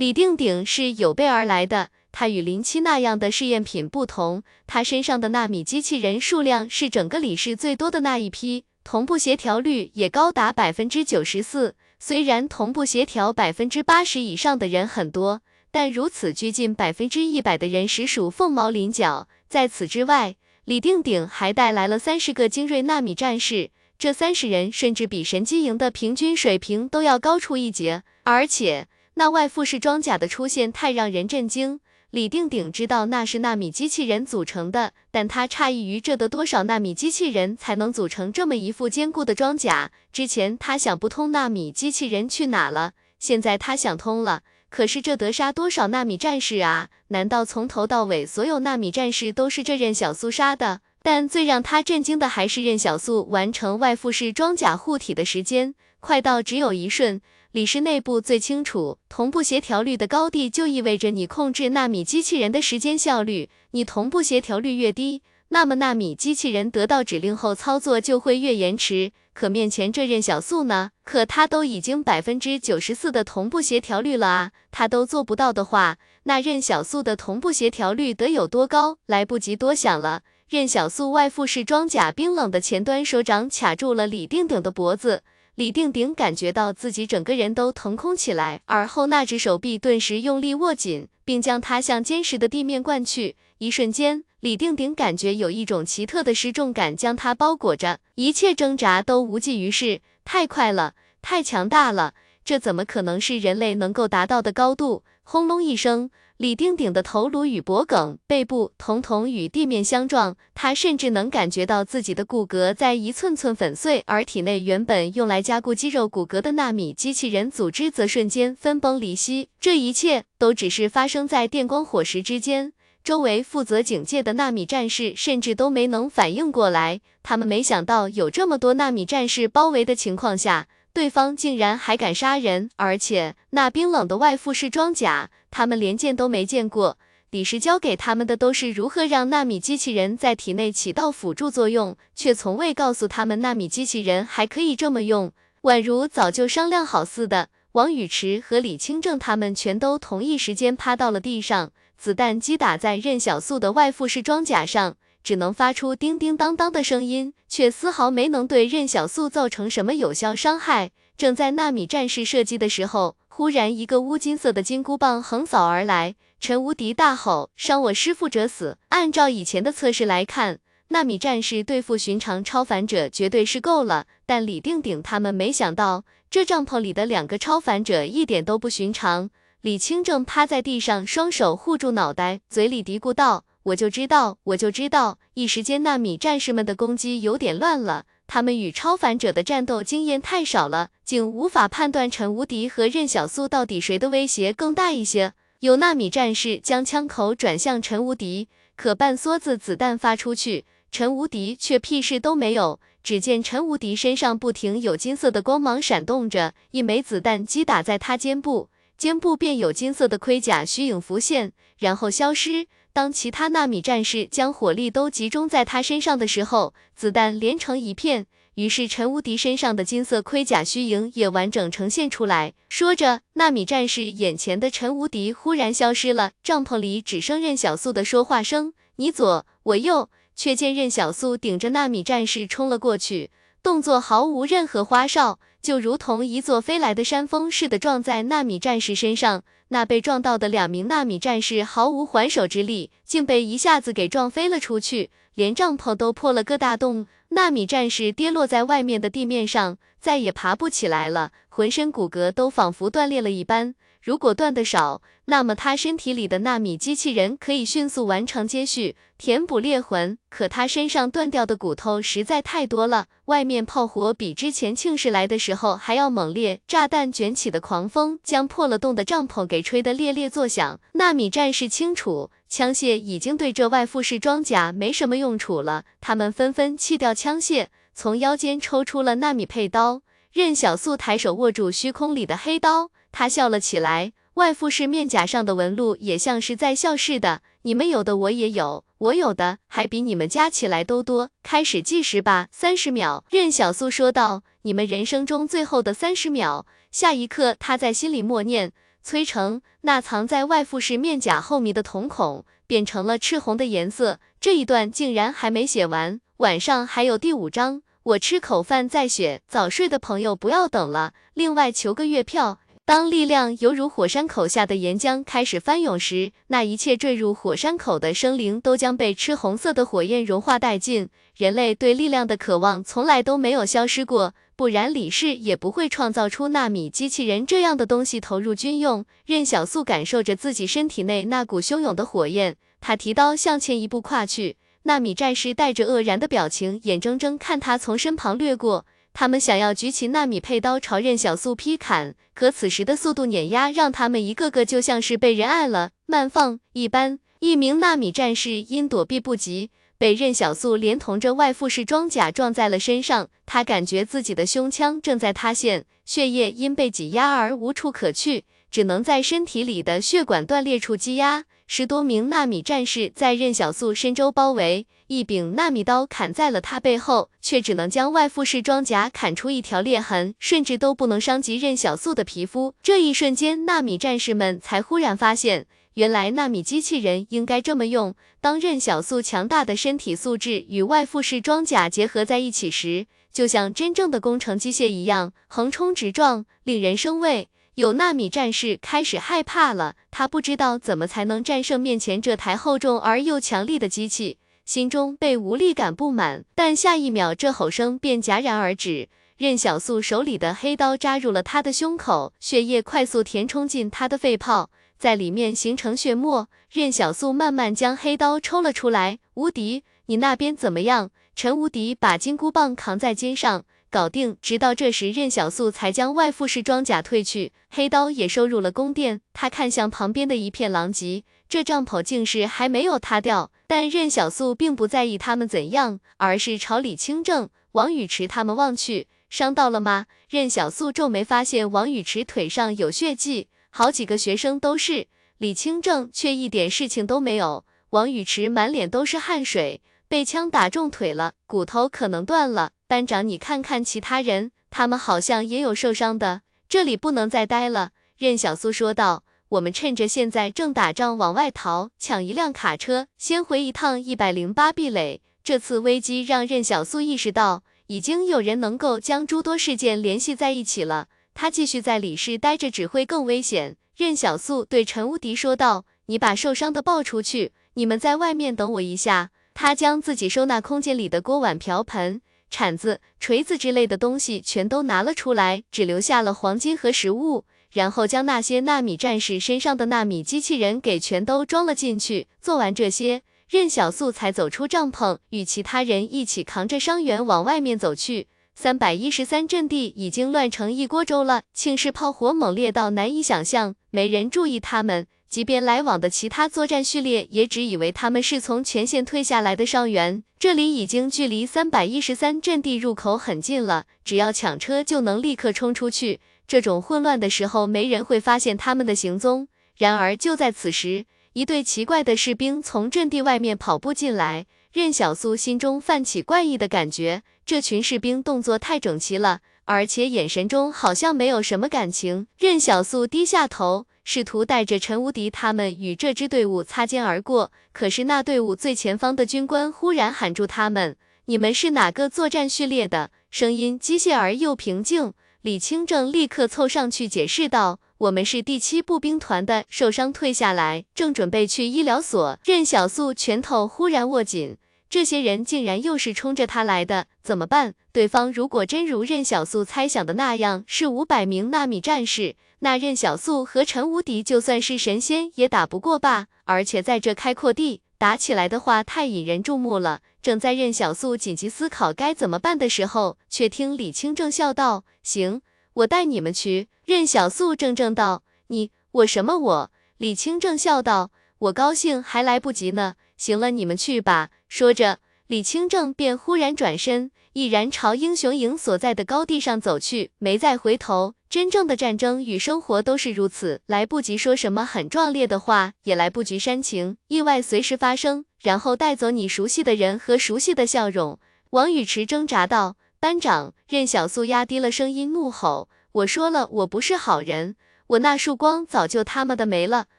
李定鼎是有备而来的。他与林七那样的试验品不同，他身上的纳米机器人数量是整个李氏最多的那一批，同步协调率也高达百分之九十四。虽然同步协调百分之八十以上的人很多，但如此接近百分之一百的人实属凤毛麟角。在此之外，李定鼎还带来了三十个精锐纳米战士，这三十人甚至比神机营的平均水平都要高出一截。而且，那外附式装甲的出现太让人震惊。李定鼎知道那是纳米机器人组成的，但他诧异于这得多少纳米机器人才能组成这么一副坚固的装甲。之前他想不通纳米机器人去哪了，现在他想通了。可是这得杀多少纳米战士啊？难道从头到尾所有纳米战士都是这任小素杀的？但最让他震惊的还是任小素完成外附式装甲护体的时间，快到只有一瞬。李氏内部最清楚，同步协调率的高低就意味着你控制纳米机器人的时间效率。你同步协调率越低，那么纳米机器人得到指令后操作就会越延迟。可面前这任小素呢？可他都已经百分之九十四的同步协调率了啊！他都做不到的话，那任小素的同步协调率得有多高？来不及多想了，任小素外附式装甲冰冷的前端手掌卡住了李定鼎的脖子。李定鼎感觉到自己整个人都腾空起来，而后那只手臂顿时用力握紧，并将他向坚实的地面灌去。一瞬间，李定鼎感觉有一种奇特的失重感将他包裹着，一切挣扎都无济于事。太快了，太强大了，这怎么可能是人类能够达到的高度？轰隆一声。李丁鼎的头颅与脖颈、背部统统与地面相撞，他甚至能感觉到自己的骨骼在一寸寸粉碎，而体内原本用来加固肌肉骨骼的纳米机器人组织则瞬间分崩离析。这一切都只是发生在电光火石之间，周围负责警戒的纳米战士甚至都没能反应过来，他们没想到有这么多纳米战士包围的情况下。对方竟然还敢杀人，而且那冰冷的外附式装甲，他们连见都没见过。李时教给他们的都是如何让纳米机器人在体内起到辅助作用，却从未告诉他们纳米机器人还可以这么用，宛如早就商量好似的。王宇驰和李清正他们全都同一时间趴到了地上，子弹击打在任小素的外附式装甲上。只能发出叮叮当当的声音，却丝毫没能对任小素造成什么有效伤害。正在纳米战士射击的时候，忽然一个乌金色的金箍棒横扫而来，陈无敌大吼：“伤我师父者死！”按照以前的测试来看，纳米战士对付寻常超凡者绝对是够了，但李定鼎他们没想到，这帐篷里的两个超凡者一点都不寻常。李清正趴在地上，双手护住脑袋，嘴里嘀咕道。我就知道，我就知道。一时间，纳米战士们的攻击有点乱了。他们与超凡者的战斗经验太少了，竟无法判断陈无敌和任小苏到底谁的威胁更大一些。有纳米战士将枪口转向陈无敌，可半梭子子弹发出去，陈无敌却屁事都没有。只见陈无敌身上不停有金色的光芒闪动着，一枚子弹击打在他肩部，肩部便有金色的盔甲虚影浮现，然后消失。当其他纳米战士将火力都集中在他身上的时候，子弹连成一片，于是陈无敌身上的金色盔甲虚影也完整呈现出来。说着，纳米战士眼前的陈无敌忽然消失了，帐篷里只剩任小素的说话声：“你左，我右。”却见任小素顶着纳米战士冲了过去，动作毫无任何花哨，就如同一座飞来的山峰似的撞在纳米战士身上。那被撞到的两名纳米战士毫无还手之力，竟被一下子给撞飞了出去，连帐篷都破了个大洞。纳米战士跌落在外面的地面上，再也爬不起来了，浑身骨骼都仿佛断裂了一般。如果断得少，那么他身体里的纳米机器人可以迅速完成接续，填补裂痕。可他身上断掉的骨头实在太多了，外面炮火比之前庆氏来的时候还要猛烈，炸弹卷起的狂风将破了洞的帐篷给吹得猎猎作响。纳米战士清楚，枪械已经对这外附式装甲没什么用处了，他们纷纷弃掉枪械，从腰间抽出了纳米佩刀。任小素抬手握住虚空里的黑刀。他笑了起来，外附式面甲上的纹路也像是在笑似的。你们有的我也有，我有的还比你们加起来都多。开始计时吧，三十秒。任小素说道：“你们人生中最后的三十秒。”下一刻，他在心里默念：“崔成，那藏在外附式面甲后面的瞳孔变成了赤红的颜色。这一段竟然还没写完，晚上还有第五章。我吃口饭再写，早睡的朋友不要等了。另外求个月票。当力量犹如火山口下的岩浆开始翻涌时，那一切坠入火山口的生灵都将被赤红色的火焰融化殆尽。人类对力量的渴望从来都没有消失过，不然李氏也不会创造出纳米机器人这样的东西投入军用。任小素感受着自己身体内那股汹涌的火焰，他提刀向前一步跨去。纳米战士带着愕然的表情，眼睁睁看他从身旁掠过。他们想要举起纳米佩刀朝任小素劈砍，可此时的速度碾压让他们一个个就像是被人按了慢放一般。一名纳米战士因躲避不及，被任小素连同着外附式装甲撞在了身上。他感觉自己的胸腔正在塌陷，血液因被挤压而无处可去，只能在身体里的血管断裂处积压。十多名纳米战士在任小素身周包围。一柄纳米刀砍在了他背后，却只能将外附式装甲砍出一条裂痕，甚至都不能伤及任小素的皮肤。这一瞬间，纳米战士们才忽然发现，原来纳米机器人应该这么用。当任小素强大的身体素质与外附式装甲结合在一起时，就像真正的工程机械一样，横冲直撞，令人生畏。有纳米战士开始害怕了，他不知道怎么才能战胜面前这台厚重而又强力的机器。心中被无力感不满，但下一秒这吼声便戛然而止。任小素手里的黑刀扎入了他的胸口，血液快速填充进他的肺泡，在里面形成血沫。任小素慢慢将黑刀抽了出来。无敌，你那边怎么样？陈无敌把金箍棒扛在肩上，搞定。直到这时，任小素才将外附式装甲褪去，黑刀也收入了宫殿。他看向旁边的一片狼藉，这帐篷竟是还没有塌掉。但任小素并不在意他们怎样，而是朝李清正、王宇池他们望去。伤到了吗？任小素皱眉，发现王宇池腿上有血迹，好几个学生都是。李清正却一点事情都没有。王宇池满脸都是汗水，被枪打中腿了，骨头可能断了。班长，你看看其他人，他们好像也有受伤的。这里不能再待了。任小素说道。我们趁着现在正打仗往外逃，抢一辆卡车，先回一趟一百零八壁垒。这次危机让任小素意识到，已经有人能够将诸多事件联系在一起了。他继续在李氏待着只会更危险。任小素对陈无敌说道：“你把受伤的抱出去，你们在外面等我一下。”他将自己收纳空间里的锅碗瓢盆、铲子、锤子之类的东西全都拿了出来，只留下了黄金和食物。然后将那些纳米战士身上的纳米机器人给全都装了进去。做完这些，任小素才走出帐篷，与其他人一起扛着伤员往外面走去。三百一十三阵地已经乱成一锅粥了，庆氏炮火猛烈到难以想象，没人注意他们。即便来往的其他作战序列，也只以为他们是从前线退下来的伤员。这里已经距离三百一十三阵地入口很近了，只要抢车就能立刻冲出去。这种混乱的时候，没人会发现他们的行踪。然而就在此时，一队奇怪的士兵从阵地外面跑步进来，任小苏心中泛起怪异的感觉。这群士兵动作太整齐了，而且眼神中好像没有什么感情。任小苏低下头，试图带着陈无敌他们与这支队伍擦肩而过。可是那队伍最前方的军官忽然喊住他们：“你们是哪个作战序列的？”声音机械而又平静。李清正立刻凑上去解释道：“我们是第七步兵团的，受伤退下来，正准备去医疗所。”任小素拳头忽然握紧，这些人竟然又是冲着他来的，怎么办？对方如果真如任小素猜想的那样是五百名纳米战士，那任小素和陈无敌就算是神仙也打不过吧？而且在这开阔地。打起来的话太引人注目了。正在任小素紧急思考该怎么办的时候，却听李清正笑道：“行，我带你们去。”任小素怔怔道：“你我什么我？”李清正笑道：“我高兴还来不及呢。行了，你们去吧。”说着，李清正便忽然转身，毅然朝英雄营所在的高地上走去，没再回头。真正的战争与生活都是如此，来不及说什么很壮烈的话，也来不及煽情，意外随时发生，然后带走你熟悉的人和熟悉的笑容。王宇池挣扎道：“班长！”任小素压低了声音怒吼：“我说了，我不是好人，我那束光早就他妈的没了。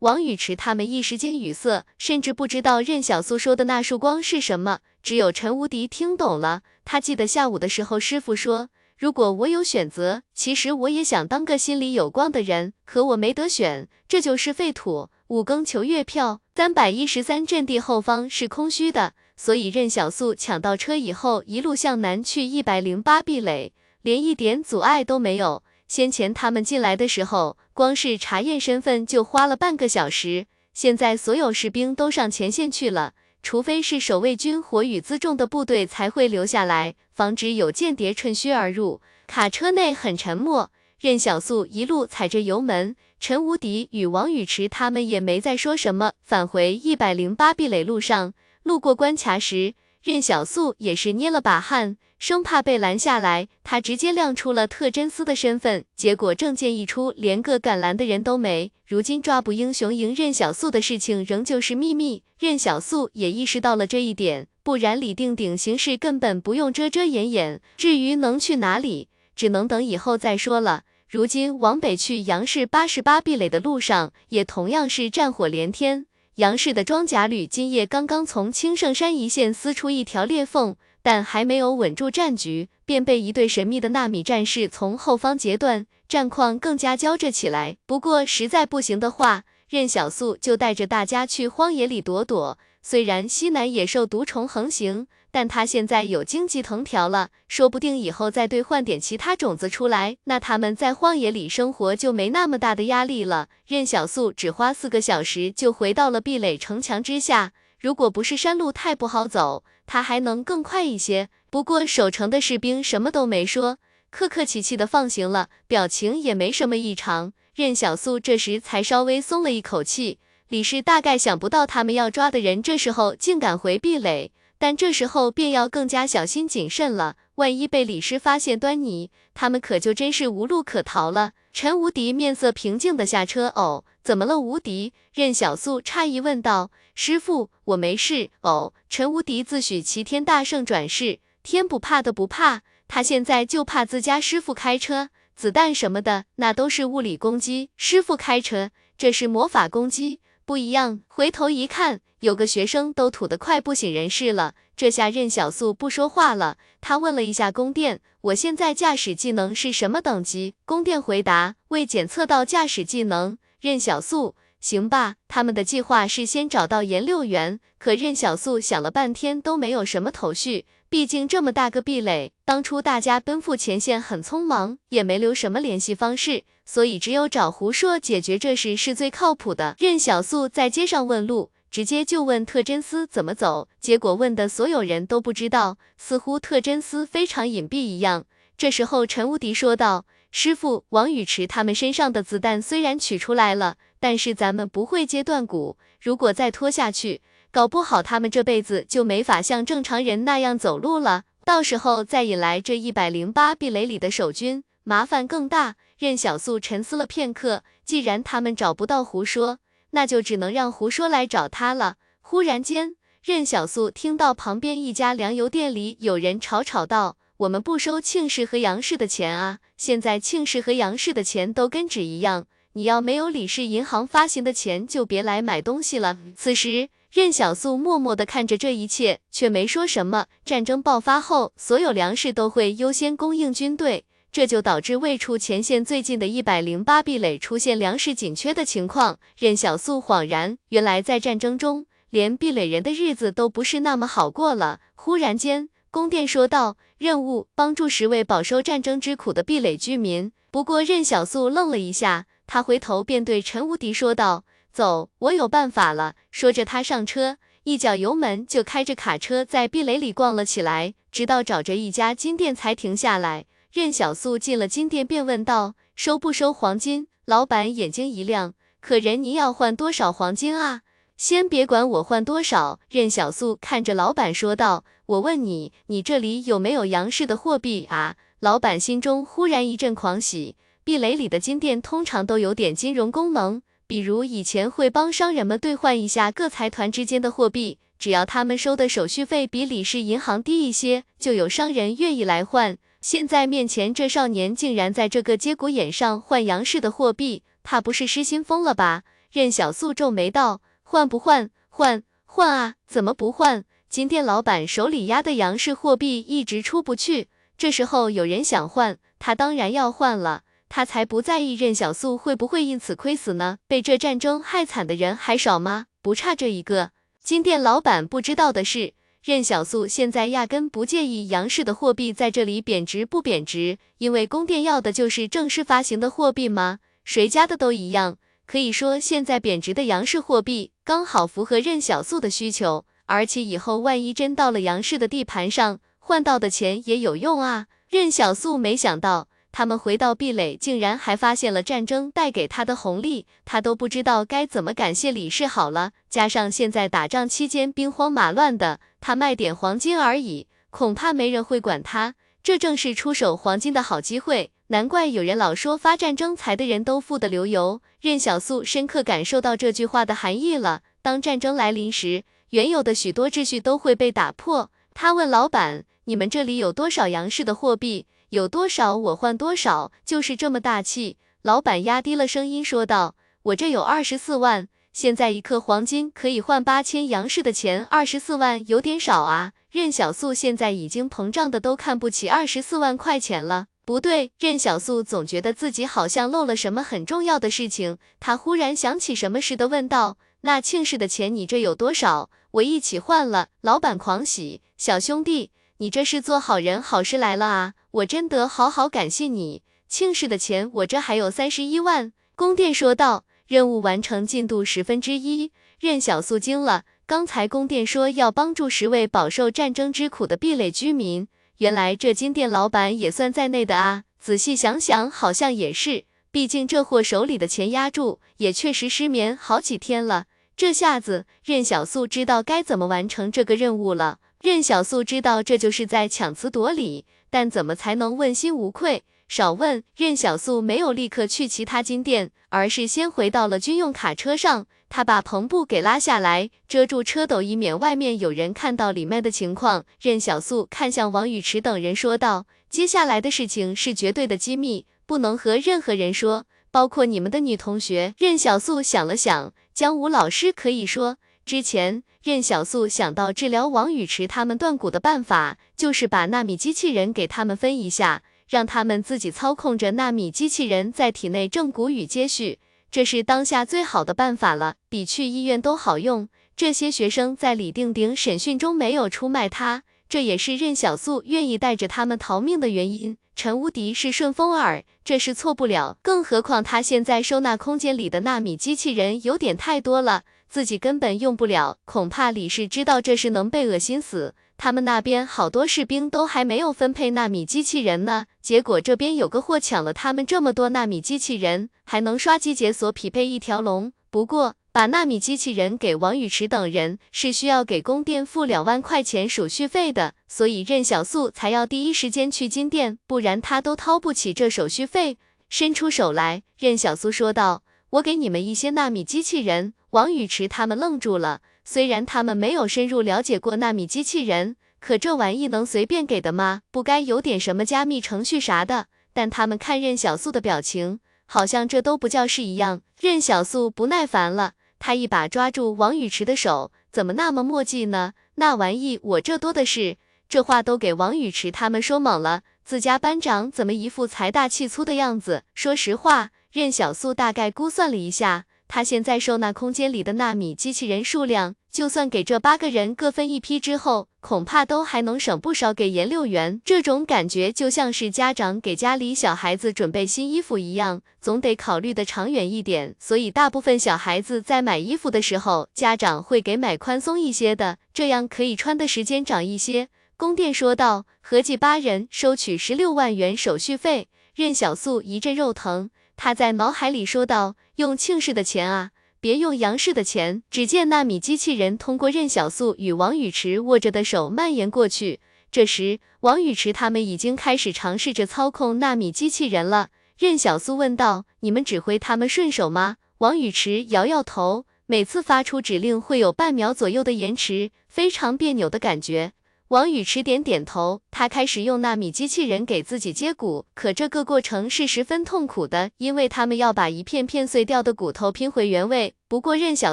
王宇驰他们一时间语塞，甚至不知道任小素说的那束光是什么。只有陈无敌听懂了。他记得下午的时候，师傅说，如果我有选择，其实我也想当个心里有光的人，可我没得选，这就是废土。五更求月票，三百一十三阵地后方是空虚的，所以任小素抢到车以后，一路向南去一百零八壁垒，连一点阻碍都没有。先前他们进来的时候，光是查验身份就花了半个小时。现在所有士兵都上前线去了，除非是守卫军火与辎重的部队才会留下来，防止有间谍趁虚而入。卡车内很沉默，任小素一路踩着油门，陈无敌与王宇池他们也没再说什么。返回一百零八壁垒路上，路过关卡时，任小素也是捏了把汗。生怕被拦下来，他直接亮出了特侦司的身份，结果证件一出，连个敢拦的人都没。如今抓捕英雄营任小素的事情仍旧是秘密，任小素也意识到了这一点，不然李定鼎行事根本不用遮遮掩掩。至于能去哪里，只能等以后再说了。如今往北去杨氏八十八壁垒的路上，也同样是战火连天。杨氏的装甲旅今夜刚刚从青圣山一线撕出一条裂缝。但还没有稳住战局，便被一队神秘的纳米战士从后方截断，战况更加焦着起来。不过实在不行的话，任小素就带着大家去荒野里躲躲。虽然西南野兽毒虫横行，但他现在有荆棘藤条了，说不定以后再兑换点其他种子出来，那他们在荒野里生活就没那么大的压力了。任小素只花四个小时就回到了壁垒城墙之下。如果不是山路太不好走，他还能更快一些。不过守城的士兵什么都没说，客客气气的放行了，表情也没什么异常。任小素这时才稍微松了一口气。李氏大概想不到他们要抓的人这时候竟敢回壁垒，但这时候便要更加小心谨慎了。万一被李师发现端倪，他们可就真是无路可逃了。陈无敌面色平静的下车。哦，怎么了，无敌？任小素诧异问道。师傅，我没事。哦，陈无敌自诩齐天大圣转世，天不怕的不怕，他现在就怕自家师傅开车，子弹什么的那都是物理攻击，师傅开车这是魔法攻击，不一样。回头一看，有个学生都吐得快不省人事了。这下任小素不说话了，他问了一下宫殿，我现在驾驶技能是什么等级？宫殿回答，未检测到驾驶技能。任小素。行吧，他们的计划是先找到颜六元，可任小素想了半天都没有什么头绪。毕竟这么大个壁垒，当初大家奔赴前线很匆忙，也没留什么联系方式，所以只有找胡硕解决这事是最靠谱的。任小素在街上问路，直接就问特真斯怎么走，结果问的所有人都不知道，似乎特真斯非常隐蔽一样。这时候陈无敌说道：“师傅，王宇驰他们身上的子弹虽然取出来了。”但是咱们不会接断骨，如果再拖下去，搞不好他们这辈子就没法像正常人那样走路了。到时候再引来这一百零八壁垒里的守军，麻烦更大。任小素沉思了片刻，既然他们找不到胡说，那就只能让胡说来找他了。忽然间，任小素听到旁边一家粮油店里有人吵吵道：“我们不收庆氏和杨氏的钱啊！现在庆氏和杨氏的钱都跟纸一样。”你要没有李氏银行发行的钱，就别来买东西了。此时，任小素默默地看着这一切，却没说什么。战争爆发后，所有粮食都会优先供应军队，这就导致未出前线最近的一百零八壁垒出现粮食紧缺的情况。任小素恍然，原来在战争中，连壁垒人的日子都不是那么好过了。忽然间，宫殿说道：“任务，帮助十位饱受战争之苦的壁垒居民。”不过，任小素愣了一下。他回头便对陈无敌说道：“走，我有办法了。”说着，他上车，一脚油门就开着卡车在壁垒里逛了起来，直到找着一家金店才停下来。任小素进了金店，便问道：“收不收黄金？”老板眼睛一亮：“可人，您要换多少黄金啊？”先别管我换多少。任小素看着老板说道：“我问你，你这里有没有杨氏的货币啊？”老板心中忽然一阵狂喜。壁垒里的金店通常都有点金融功能，比如以前会帮商人们兑换一下各财团之间的货币，只要他们收的手续费比李氏银行低一些，就有商人愿意来换。现在面前这少年竟然在这个节骨眼上换杨氏的货币，怕不是失心疯了吧？任小素皱眉道：“换不换？换换啊！怎么不换？金店老板手里压的杨氏货币一直出不去，这时候有人想换，他当然要换了。他才不在意任小素会不会因此亏死呢。被这战争害惨的人还少吗？不差这一个。金店老板不知道的是。”任小素现在压根不介意杨氏的货币在这里贬值不贬值，因为宫殿要的就是正式发行的货币吗？谁家的都一样。可以说，现在贬值的杨氏货币刚好符合任小素的需求，而且以后万一真到了杨氏的地盘上，换到的钱也有用啊。任小素没想到。他们回到壁垒，竟然还发现了战争带给他的红利，他都不知道该怎么感谢李氏好了。加上现在打仗期间兵荒马乱的，他卖点黄金而已，恐怕没人会管他。这正是出手黄金的好机会，难怪有人老说发战争财的人都富得流油。任小素深刻感受到这句话的含义了。当战争来临时，原有的许多秩序都会被打破。他问老板：“你们这里有多少杨氏的货币？”有多少我换多少，就是这么大气。老板压低了声音说道：“我这有二十四万，现在一克黄金可以换八千杨氏的钱，二十四万有点少啊。”任小素现在已经膨胀的都看不起二十四万块钱了。不对，任小素总觉得自己好像漏了什么很重要的事情。他忽然想起什么似的问道：“那庆氏的钱你这有多少？我一起换了。”老板狂喜：“小兄弟。”你这是做好人好事来了啊！我真得好好感谢你。庆氏的钱我这还有三十一万。宫殿说道，任务完成进度十分之一。任小素惊了，刚才宫殿说要帮助十位饱受战争之苦的壁垒居民，原来这金店老板也算在内的啊！仔细想想，好像也是，毕竟这货手里的钱压住，也确实失眠好几天了。这下子，任小素知道该怎么完成这个任务了。任小素知道这就是在强词夺理，但怎么才能问心无愧？少问。任小素没有立刻去其他金店，而是先回到了军用卡车上。他把篷布给拉下来，遮住车斗，以免外面有人看到里面的情况。任小素看向王宇驰等人说道：“接下来的事情是绝对的机密，不能和任何人说，包括你们的女同学。”任小素想了想，江武老师可以说。之前，任小素想到治疗王宇驰他们断骨的办法，就是把纳米机器人给他们分一下，让他们自己操控着纳米机器人在体内正骨与接续，这是当下最好的办法了，比去医院都好用。这些学生在李定鼎审讯中没有出卖他，这也是任小素愿意带着他们逃命的原因。陈无敌是顺风耳，这是错不了，更何况他现在收纳空间里的纳米机器人有点太多了。自己根本用不了，恐怕李氏知道这事能被恶心死。他们那边好多士兵都还没有分配纳米机器人呢，结果这边有个货抢了他们这么多纳米机器人，还能刷机解锁匹配一条龙。不过把纳米机器人给王宇驰等人是需要给宫殿付两万块钱手续费的，所以任小素才要第一时间去金店，不然他都掏不起这手续费。伸出手来，任小素说道：“我给你们一些纳米机器人。”王宇驰他们愣住了，虽然他们没有深入了解过纳米机器人，可这玩意能随便给的吗？不该有点什么加密程序啥的？但他们看任小素的表情，好像这都不叫事一样。任小素不耐烦了，他一把抓住王宇驰的手，怎么那么墨迹呢？那玩意我这多的是。这话都给王宇驰他们说懵了，自家班长怎么一副财大气粗的样子？说实话，任小素大概估算了一下。他现在收纳空间里的纳米机器人数量，就算给这八个人各分一批之后，恐怕都还能省不少给颜六元。这种感觉就像是家长给家里小孩子准备新衣服一样，总得考虑的长远一点。所以大部分小孩子在买衣服的时候，家长会给买宽松一些的，这样可以穿的时间长一些。宫殿说道，合计八人收取十六万元手续费。任小素一阵肉疼。他在脑海里说道：“用庆氏的钱啊，别用杨氏的钱。”只见纳米机器人通过任小素与王宇驰握着的手蔓延过去。这时，王宇驰他们已经开始尝试着操控纳米机器人了。任小素问道：“你们指挥他们顺手吗？”王宇驰摇摇头，每次发出指令会有半秒左右的延迟，非常别扭的感觉。王宇驰点点头，他开始用纳米机器人给自己接骨，可这个过程是十分痛苦的，因为他们要把一片片碎掉的骨头拼回原位。不过任小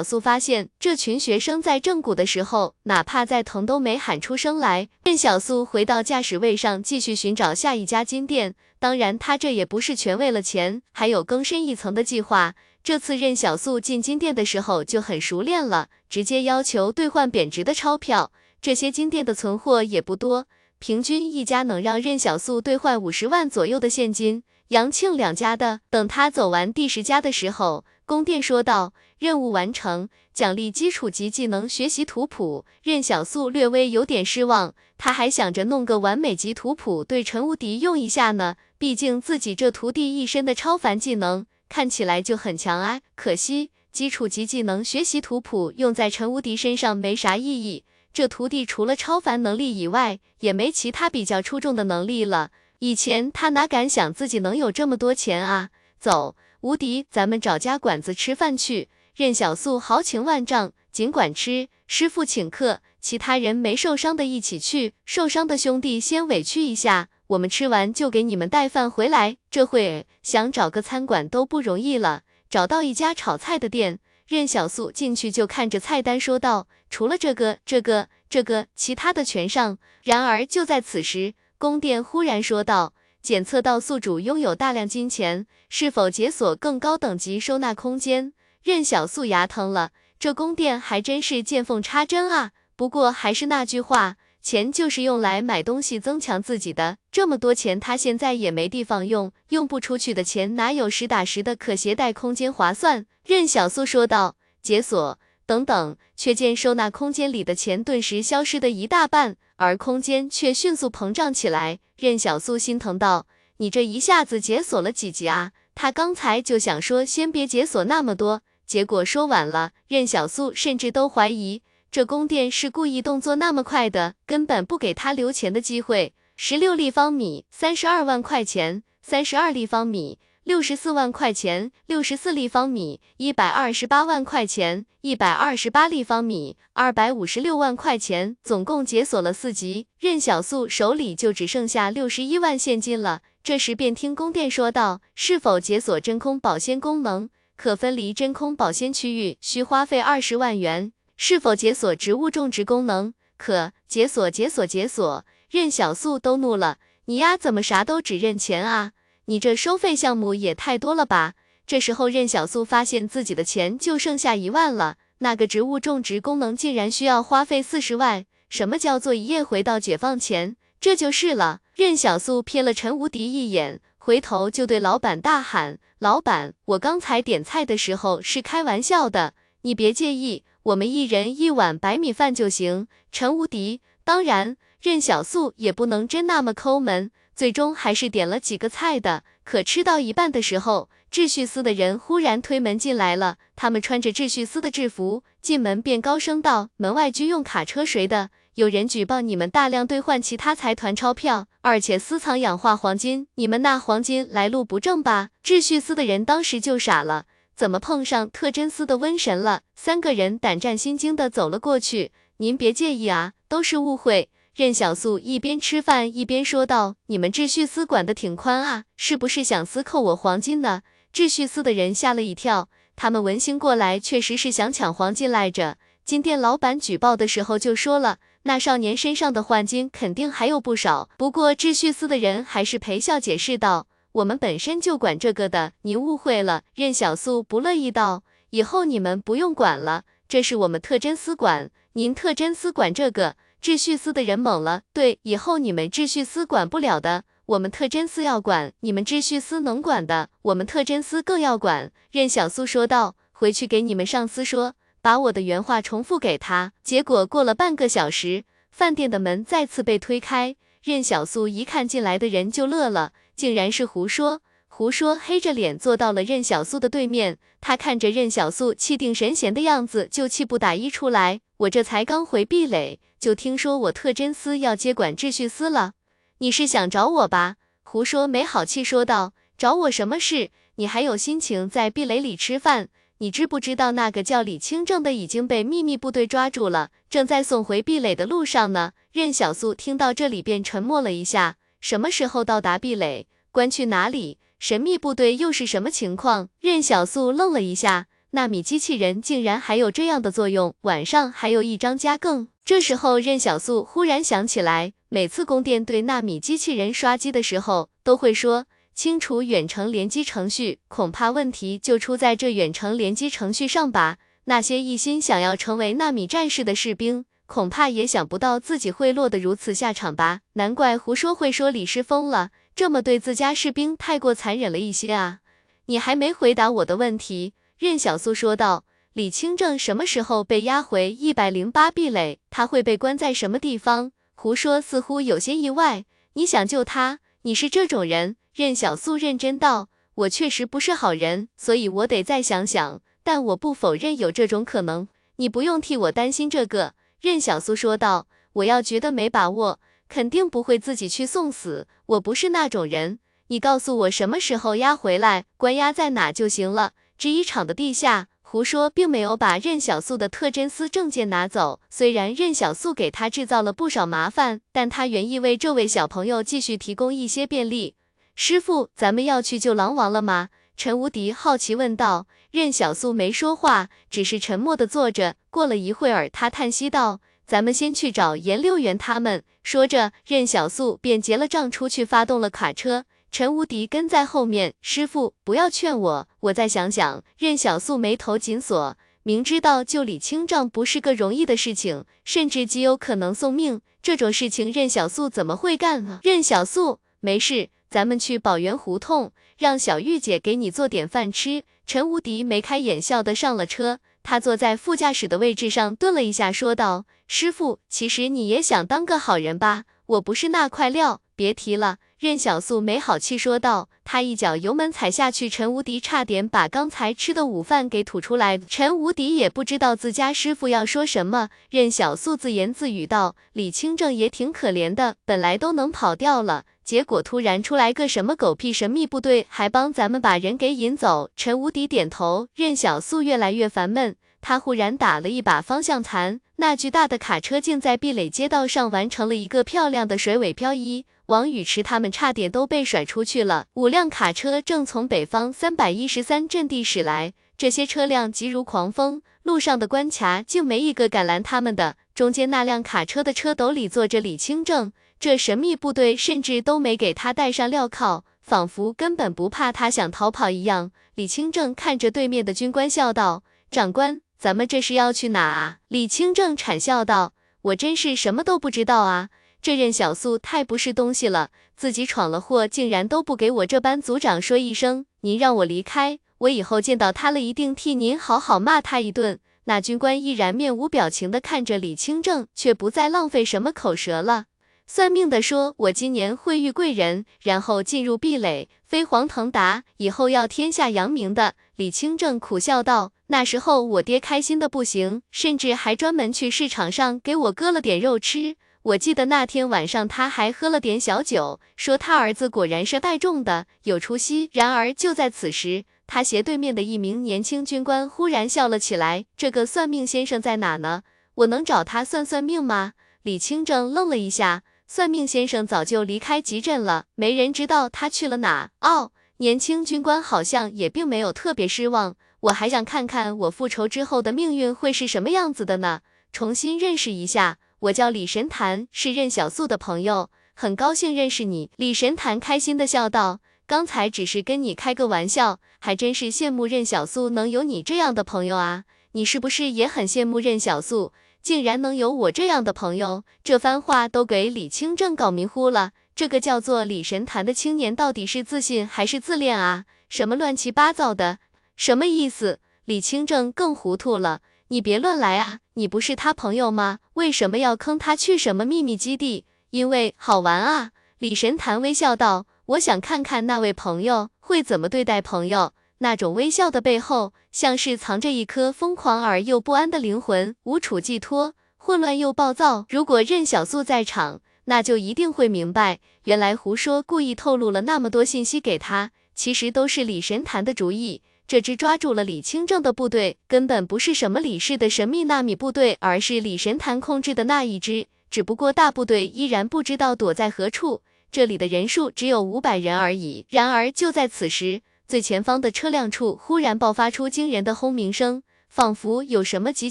素发现，这群学生在正骨的时候，哪怕再疼都没喊出声来。任小素回到驾驶位上，继续寻找下一家金店。当然，他这也不是全为了钱，还有更深一层的计划。这次任小素进金店的时候就很熟练了，直接要求兑换贬值的钞票。这些金店的存货也不多，平均一家能让任小素兑换五十万左右的现金。杨庆两家的，等他走完第十家的时候，宫殿说道：“任务完成，奖励基础级技能学习图谱。”任小素略微有点失望，他还想着弄个完美级图谱对陈无敌用一下呢，毕竟自己这徒弟一身的超凡技能看起来就很强啊。可惜基础级技能学习图谱用在陈无敌身上没啥意义。这徒弟除了超凡能力以外，也没其他比较出众的能力了。以前他哪敢想自己能有这么多钱啊！走，无敌，咱们找家馆子吃饭去。任小素豪情万丈，尽管吃，师傅请客，其他人没受伤的一起去，受伤的兄弟先委屈一下，我们吃完就给你们带饭回来。这会想找个餐馆都不容易了，找到一家炒菜的店。任小素进去就看着菜单说道：“除了这个、这个、这个，其他的全上。”然而就在此时，宫殿忽然说道：“检测到宿主拥有大量金钱，是否解锁更高等级收纳空间？”任小素牙疼了，这宫殿还真是见缝插针啊！不过还是那句话。钱就是用来买东西增强自己的，这么多钱他现在也没地方用，用不出去的钱哪有实打实的可携带空间划算？任小素说道。解锁，等等，却见收纳空间里的钱顿时消失的一大半，而空间却迅速膨胀起来。任小素心疼道：“你这一下子解锁了几级啊？”他刚才就想说先别解锁那么多，结果说晚了。任小素甚至都怀疑。这宫殿是故意动作那么快的，根本不给他留钱的机会。十六立方米，三十二万块钱；三十二立方米，六十四万块钱；六十四立方米，一百二十八万块钱；一百二十八立方米，二百五十六万块钱。总共解锁了四级，任小素手里就只剩下六十一万现金了。这时便听宫殿说道：“是否解锁真空保鲜功能？可分离真空保鲜区域，需花费二十万元。”是否解锁植物种植功能？可解锁，解锁，解锁！任小素都怒了，你丫怎么啥都只认钱啊？你这收费项目也太多了吧？这时候任小素发现自己的钱就剩下一万了，那个植物种植功能竟然需要花费四十万，什么叫做一夜回到解放前？这就是了。任小素瞥了陈无敌一眼，回头就对老板大喊：“老板，我刚才点菜的时候是开玩笑的，你别介意。”我们一人一碗白米饭就行。陈无敌，当然，任小素也不能真那么抠门，最终还是点了几个菜的。可吃到一半的时候，秩序司的人忽然推门进来了，他们穿着秩序司的制服，进门便高声道：“门外军用卡车谁的？有人举报你们大量兑换其他财团钞票，而且私藏氧化黄金，你们那黄金来路不正吧？”秩序司的人当时就傻了。怎么碰上特侦司的瘟神了？三个人胆战心惊的走了过去。您别介意啊，都是误会。任小素一边吃饭一边说道：“你们秩序司管的挺宽啊，是不是想私扣我黄金呢？”秩序司的人吓了一跳，他们闻讯过来，确实是想抢黄金来着。金店老板举报的时候就说了，那少年身上的黄金肯定还有不少。不过秩序司的人还是陪笑解释道。我们本身就管这个的，你误会了。任小素不乐意道：“以后你们不用管了，这是我们特侦司管，您特侦司管这个。”秩序司的人懵了，对，以后你们秩序司管不了的，我们特侦司要管；你们秩序司能管的，我们特侦司更要管。任小苏说道：“回去给你们上司说，把我的原话重复给他。”结果过了半个小时，饭店的门再次被推开，任小苏一看进来的人就乐了。竟然是胡说！胡说黑着脸坐到了任小苏的对面，他看着任小素气定神闲的样子，就气不打一处来。我这才刚回壁垒，就听说我特侦司要接管秩序司了。你是想找我吧？胡说没好气说道。找我什么事？你还有心情在壁垒里吃饭？你知不知道那个叫李清正的已经被秘密部队抓住了，正在送回壁垒的路上呢？任小素听到这里便沉默了一下。什么时候到达壁垒？关去哪里？神秘部队又是什么情况？任小素愣了一下，纳米机器人竟然还有这样的作用，晚上还有一张加更。这时候，任小素忽然想起来，每次宫殿对纳米机器人刷机的时候，都会说清除远程联机程序，恐怕问题就出在这远程联机程序上吧。那些一心想要成为纳米战士的士兵，恐怕也想不到自己会落得如此下场吧。难怪胡说会说李师疯了，这么对自家士兵太过残忍了一些啊！你还没回答我的问题，任小苏说道。李清正什么时候被押回一百零八壁垒？他会被关在什么地方？胡说，似乎有些意外。你想救他？你是这种人？任小素认真道：“我确实不是好人，所以我得再想想。但我不否认有这种可能。你不用替我担心这个。”任小素说道：“我要觉得没把握，肯定不会自己去送死。我不是那种人。你告诉我什么时候押回来，关押在哪就行了。制衣厂的地下。”胡说，并没有把任小素的特侦司证件拿走。虽然任小素给他制造了不少麻烦，但他愿意为这位小朋友继续提供一些便利。师傅，咱们要去救狼王了吗？陈无敌好奇问道。任小素没说话，只是沉默的坐着。过了一会儿，他叹息道：“咱们先去找颜六元他们。”说着，任小素便结了账出去，发动了卡车。陈无敌跟在后面，师傅不要劝我，我再想想。任小素眉头紧锁，明知道救李清照不是个容易的事情，甚至极有可能送命，这种事情任小素怎么会干呢？任小素，没事，咱们去宝源胡同，让小玉姐给你做点饭吃。陈无敌眉开眼笑的上了车，他坐在副驾驶的位置上，顿了一下，说道：“师傅，其实你也想当个好人吧？我不是那块料，别提了。”任小素没好气说道，他一脚油门踩下去，陈无敌差点把刚才吃的午饭给吐出来。陈无敌也不知道自家师傅要说什么。任小素自言自语道：“李清正也挺可怜的，本来都能跑掉了，结果突然出来个什么狗屁神秘部队，还帮咱们把人给引走。”陈无敌点头。任小素越来越烦闷，他忽然打了一把方向盘，那巨大的卡车竟在壁垒街道上完成了一个漂亮的水尾漂移。王宇驰他们差点都被甩出去了。五辆卡车正从北方三百一十三阵地驶来，这些车辆急如狂风，路上的关卡竟没一个敢拦他们的。中间那辆卡车的车斗里坐着李清正，这神秘部队甚至都没给他戴上镣铐，仿佛根本不怕他想逃跑一样。李清正看着对面的军官笑道：“长官，咱们这是要去哪啊？”李清正惨笑道：“我真是什么都不知道啊。”这任小素太不是东西了，自己闯了祸，竟然都不给我这班组长说一声，您让我离开，我以后见到他了，一定替您好好骂他一顿。那军官依然面无表情地看着李清正，却不再浪费什么口舌了。算命的说我今年会遇贵人，然后进入壁垒，飞黄腾达，以后要天下扬名的。李清正苦笑道：“那时候我爹开心的不行，甚至还专门去市场上给我割了点肉吃。”我记得那天晚上，他还喝了点小酒，说他儿子果然是带种的，有出息。然而就在此时，他斜对面的一名年轻军官忽然笑了起来。这个算命先生在哪呢？我能找他算算命吗？李清正愣了一下，算命先生早就离开集镇了，没人知道他去了哪。哦，年轻军官好像也并没有特别失望，我还想看看我复仇之后的命运会是什么样子的呢，重新认识一下。我叫李神坛，是任小素的朋友，很高兴认识你。李神坛开心的笑道：“刚才只是跟你开个玩笑，还真是羡慕任小素能有你这样的朋友啊！你是不是也很羡慕任小素，竟然能有我这样的朋友？”这番话都给李清正搞迷糊了。这个叫做李神坛的青年到底是自信还是自恋啊？什么乱七八糟的，什么意思？李清正更糊涂了。你别乱来啊！你不是他朋友吗？为什么要坑他去什么秘密基地？因为好玩啊！李神坛微笑道：“我想看看那位朋友会怎么对待朋友。”那种微笑的背后，像是藏着一颗疯狂而又不安的灵魂，无处寄托，混乱又暴躁。如果任小素在场，那就一定会明白，原来胡说故意透露了那么多信息给他，其实都是李神坛的主意。这支抓住了李清正的部队，根本不是什么李氏的神秘纳米部队，而是李神坛控制的那一支。只不过大部队依然不知道躲在何处，这里的人数只有五百人而已。然而就在此时，最前方的车辆处忽然爆发出惊人的轰鸣声，仿佛有什么极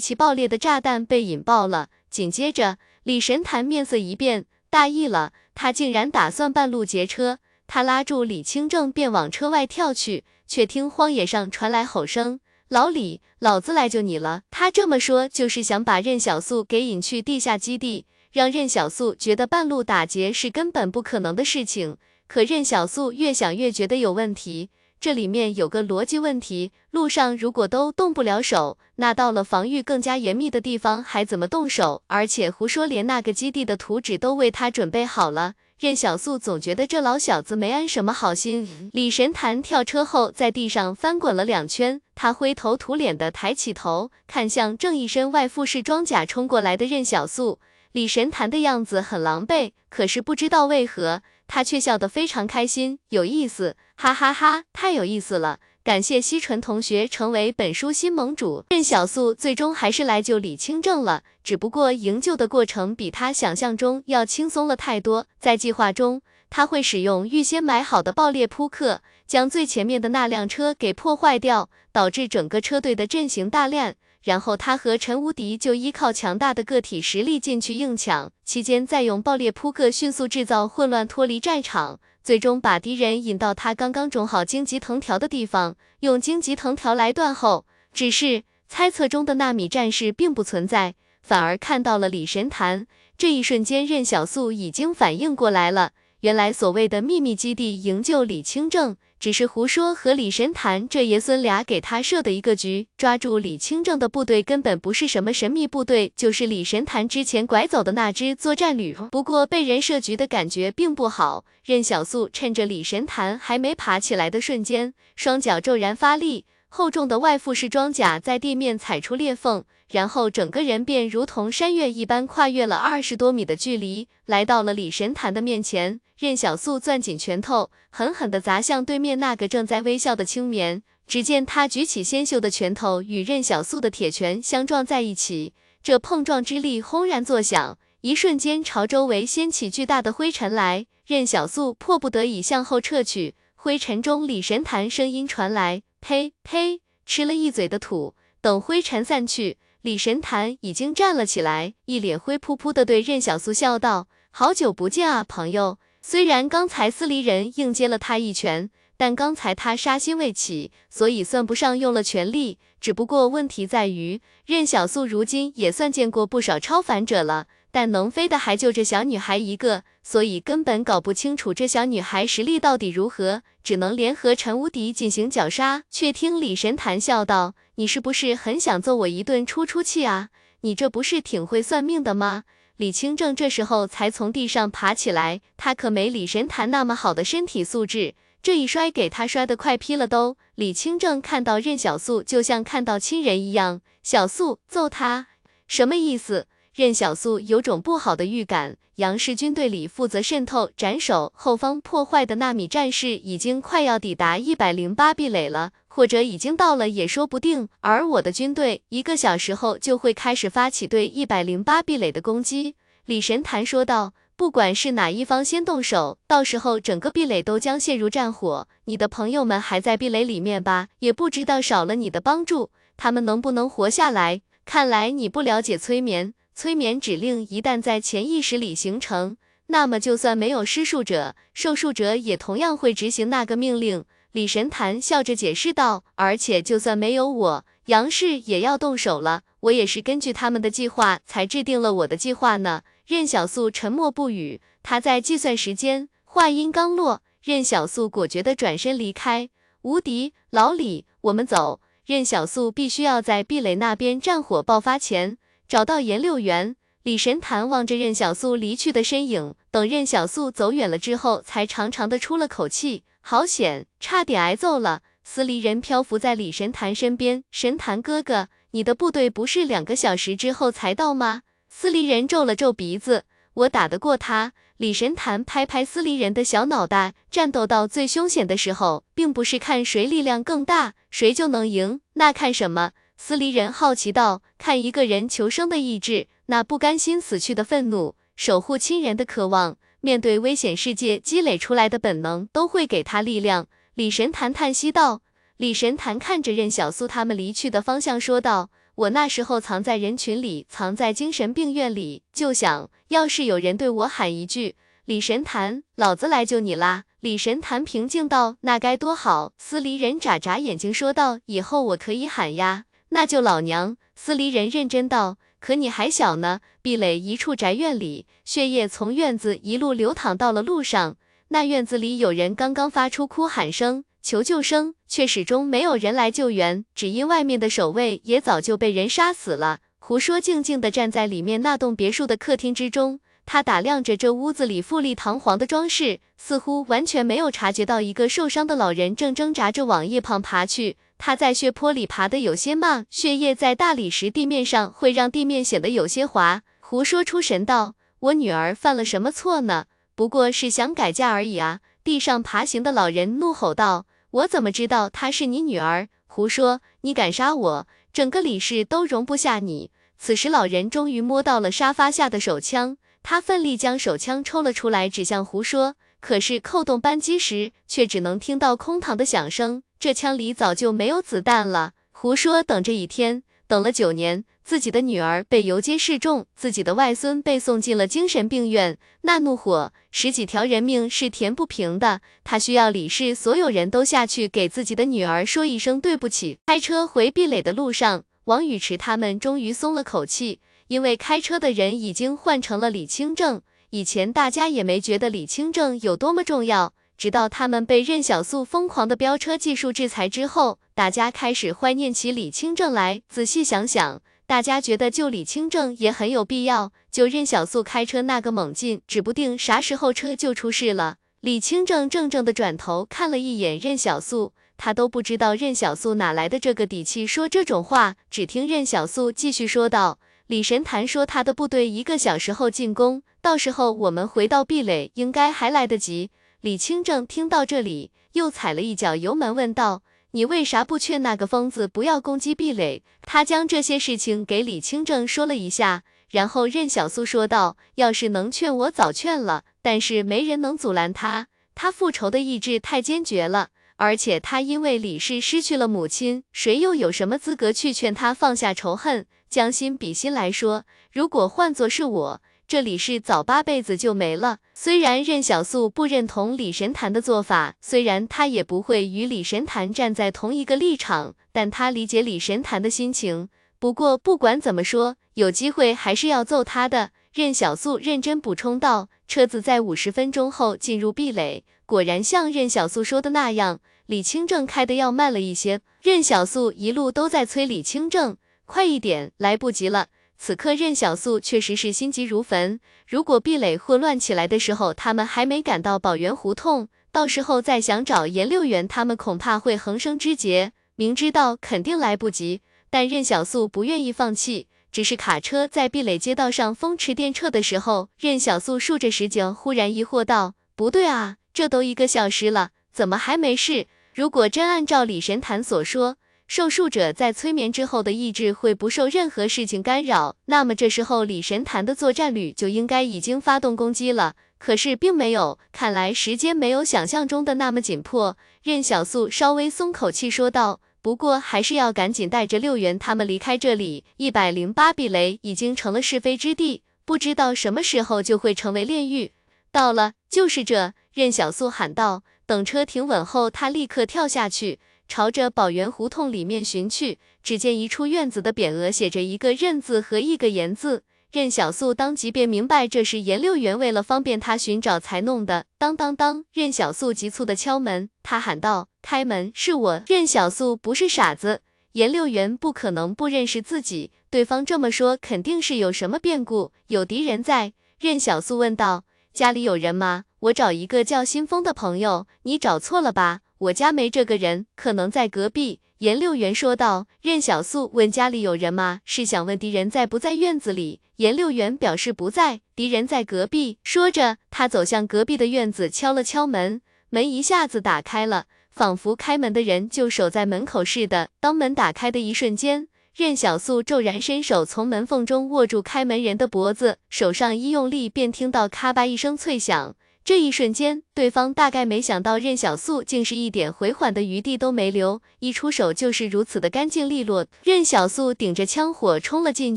其爆裂的炸弹被引爆了。紧接着，李神坛面色一变，大意了，他竟然打算半路劫车。他拉住李清正便往车外跳去。却听荒野上传来吼声：“老李，老子来救你了！”他这么说，就是想把任小素给引去地下基地，让任小素觉得半路打劫是根本不可能的事情。可任小素越想越觉得有问题，这里面有个逻辑问题：路上如果都动不了手，那到了防御更加严密的地方还怎么动手？而且胡说，连那个基地的图纸都为他准备好了。任小素总觉得这老小子没安什么好心。李神坛跳车后，在地上翻滚了两圈，他灰头土脸的抬起头，看向正一身外附式装甲冲过来的任小素。李神坛的样子很狼狈，可是不知道为何，他却笑得非常开心，有意思，哈哈哈，太有意思了。感谢西纯同学成为本书新盟主，任小素最终还是来救李清正了，只不过营救的过程比他想象中要轻松了太多。在计划中，他会使用预先买好的爆裂扑克，将最前面的那辆车给破坏掉，导致整个车队的阵型大乱。然后他和陈无敌就依靠强大的个体实力进去硬抢，期间再用爆裂扑克迅速制造混乱，脱离战场。最终把敌人引到他刚刚种好荆棘藤条的地方，用荆棘藤条来断后。只是猜测中的纳米战士并不存在，反而看到了李神坛。这一瞬间，任小素已经反应过来了，原来所谓的秘密基地营救李清正。只是胡说和李神坛这爷孙俩给他设的一个局，抓住李清正的部队根本不是什么神秘部队，就是李神坛之前拐走的那支作战旅。不过被人设局的感觉并不好，任小素趁着李神坛还没爬起来的瞬间，双脚骤然发力。厚重的外附式装甲在地面踩出裂缝，然后整个人便如同山岳一般跨越了二十多米的距离，来到了李神坛的面前。任小素攥紧拳头，狠狠地砸向对面那个正在微笑的青年。只见他举起纤秀的拳头，与任小素的铁拳相撞在一起，这碰撞之力轰然作响，一瞬间朝周围掀起巨大的灰尘来。任小素迫不得已向后撤去，灰尘中李神坛声音传来。呸呸！吃了一嘴的土。等灰尘散去，李神坛已经站了起来，一脸灰扑扑的对任小素笑道：“好久不见啊，朋友。虽然刚才司离人硬接了他一拳，但刚才他杀心未起，所以算不上用了全力。只不过问题在于，任小素如今也算见过不少超凡者了。”但能飞的还就这小女孩一个，所以根本搞不清楚这小女孩实力到底如何，只能联合陈无敌进行绞杀。却听李神坛笑道：“你是不是很想揍我一顿出出气啊？你这不是挺会算命的吗？”李清正这时候才从地上爬起来，他可没李神坛那么好的身体素质，这一摔给他摔得快劈了都。李清正看到任小素就像看到亲人一样，小素揍他什么意思？任小素有种不好的预感，杨氏军队里负责渗透、斩首、后方破坏的纳米战士已经快要抵达一百零八壁垒了，或者已经到了也说不定。而我的军队一个小时后就会开始发起对一百零八壁垒的攻击。李神坛说道：“不管是哪一方先动手，到时候整个壁垒都将陷入战火。你的朋友们还在壁垒里面吧？也不知道少了你的帮助，他们能不能活下来？看来你不了解催眠。”催眠指令一旦在潜意识里形成，那么就算没有施术者，受术者也同样会执行那个命令。李神坛笑着解释道：“而且就算没有我，杨氏也要动手了。我也是根据他们的计划才制定了我的计划呢。”任小素沉默不语，他在计算时间。话音刚落，任小素果决地转身离开。无敌，老李，我们走。任小素必须要在壁垒那边战火爆发前。找到颜六元，李神坛望着任小素离去的身影，等任小素走远了之后，才长长的出了口气。好险，差点挨揍了。司离人漂浮在李神坛身边，神坛哥哥，你的部队不是两个小时之后才到吗？司离人皱了皱鼻子，我打得过他。李神坛拍拍司离人的小脑袋，战斗到最凶险的时候，并不是看谁力量更大，谁就能赢，那看什么？司离人好奇道：“看一个人求生的意志，那不甘心死去的愤怒，守护亲人的渴望，面对危险世界积累出来的本能，都会给他力量。”李神坛叹息道。李神坛看着任小苏他们离去的方向，说道。我那时候藏在人群里，藏在精神病院里，就想要是有人对我喊一句“李神坛，老子来救你啦！”李神坛平静道：“那该多好。”司离人眨眨眼睛说道：“以后我可以喊呀，那就老娘。”司离人认真道：“可你还小呢。”壁垒一处宅院里，血液从院子一路流淌到了路上，那院子里有人刚刚发出哭喊声。求救声，却始终没有人来救援，只因外面的守卫也早就被人杀死了。胡说静静地站在里面那栋别墅的客厅之中，他打量着这屋子里富丽堂皇的装饰，似乎完全没有察觉到一个受伤的老人正挣扎着往一旁爬去。他在血泊里爬得有些慢，血液在大理石地面上会让地面显得有些滑。胡说出神道：“我女儿犯了什么错呢？不过是想改嫁而已啊！”地上爬行的老人怒吼道。我怎么知道她是你女儿？胡说！你敢杀我，整个李氏都容不下你。此时，老人终于摸到了沙发下的手枪，他奋力将手枪抽了出来，指向胡说。可是扣动扳机时，却只能听到空膛的响声，这枪里早就没有子弹了。胡说等这一天，等了九年。自己的女儿被游街示众，自己的外孙被送进了精神病院，那怒火，十几条人命是填不平的。他需要李氏所有人都下去给自己的女儿说一声对不起。开车回壁垒的路上，王宇驰他们终于松了口气，因为开车的人已经换成了李清正。以前大家也没觉得李清正有多么重要，直到他们被任小素疯狂的飙车技术制裁之后，大家开始怀念起李清正来。仔细想想。大家觉得救李清正也很有必要，就任小素开车那个猛劲，指不定啥时候车就出事了。李清正怔怔的转头看了一眼任小素，他都不知道任小素哪来的这个底气说这种话。只听任小素继续说道：“李神坛说他的部队一个小时后进攻，到时候我们回到壁垒应该还来得及。”李清正听到这里，又踩了一脚油门，问道。你为啥不劝那个疯子不要攻击壁垒？他将这些事情给李清正说了一下，然后任小苏说道：“要是能劝，我早劝了，但是没人能阻拦他。他复仇的意志太坚决了，而且他因为李氏失去了母亲，谁又有什么资格去劝他放下仇恨，将心比心来说？如果换作是我。”这李氏早八辈子就没了。虽然任小素不认同李神坛的做法，虽然他也不会与李神坛站在同一个立场，但他理解李神坛的心情。不过不管怎么说，有机会还是要揍他的。任小素认真补充道：“车子在五十分钟后进入壁垒，果然像任小素说的那样，李清正开的要慢了一些。任小素一路都在催李清正快一点，来不及了。”此刻任小素确实是心急如焚。如果壁垒混乱起来的时候，他们还没赶到宝源胡同，到时候再想找颜六元，他们恐怕会横生枝节。明知道肯定来不及，但任小素不愿意放弃。只是卡车在壁垒街道上风驰电掣的时候，任小素竖着石井，忽然疑惑道：“不对啊，这都一个小时了，怎么还没事？如果真按照李神坛所说。”受术者在催眠之后的意志会不受任何事情干扰，那么这时候李神坛的作战旅就应该已经发动攻击了。可是并没有，看来时间没有想象中的那么紧迫。任小素稍微松口气说道：“不过还是要赶紧带着六元他们离开这里。一百零八避雷已经成了是非之地，不知道什么时候就会成为炼狱。到了，就是这。”任小素喊道。等车停稳后，他立刻跳下去。朝着宝源胡同里面寻去，只见一处院子的匾额写着一个任字和一个严字。任小素当即便明白，这是严六元为了方便他寻找才弄的。当当当，任小素急促的敲门，他喊道：“开门，是我。”任小素不是傻子，严六元不可能不认识自己，对方这么说，肯定是有什么变故，有敌人在。任小素问道：“家里有人吗？我找一个叫新风的朋友，你找错了吧？”我家没这个人，可能在隔壁。颜六元说道。任小素问家里有人吗？是想问敌人在不在院子里。颜六元表示不在，敌人在隔壁。说着，他走向隔壁的院子，敲了敲门，门一下子打开了，仿佛开门的人就守在门口似的。当门打开的一瞬间，任小素骤然伸手从门缝中握住开门人的脖子，手上一用力，便听到咔吧一声脆响。这一瞬间，对方大概没想到任小素竟是一点回缓的余地都没留，一出手就是如此的干净利落。任小素顶着枪火冲了进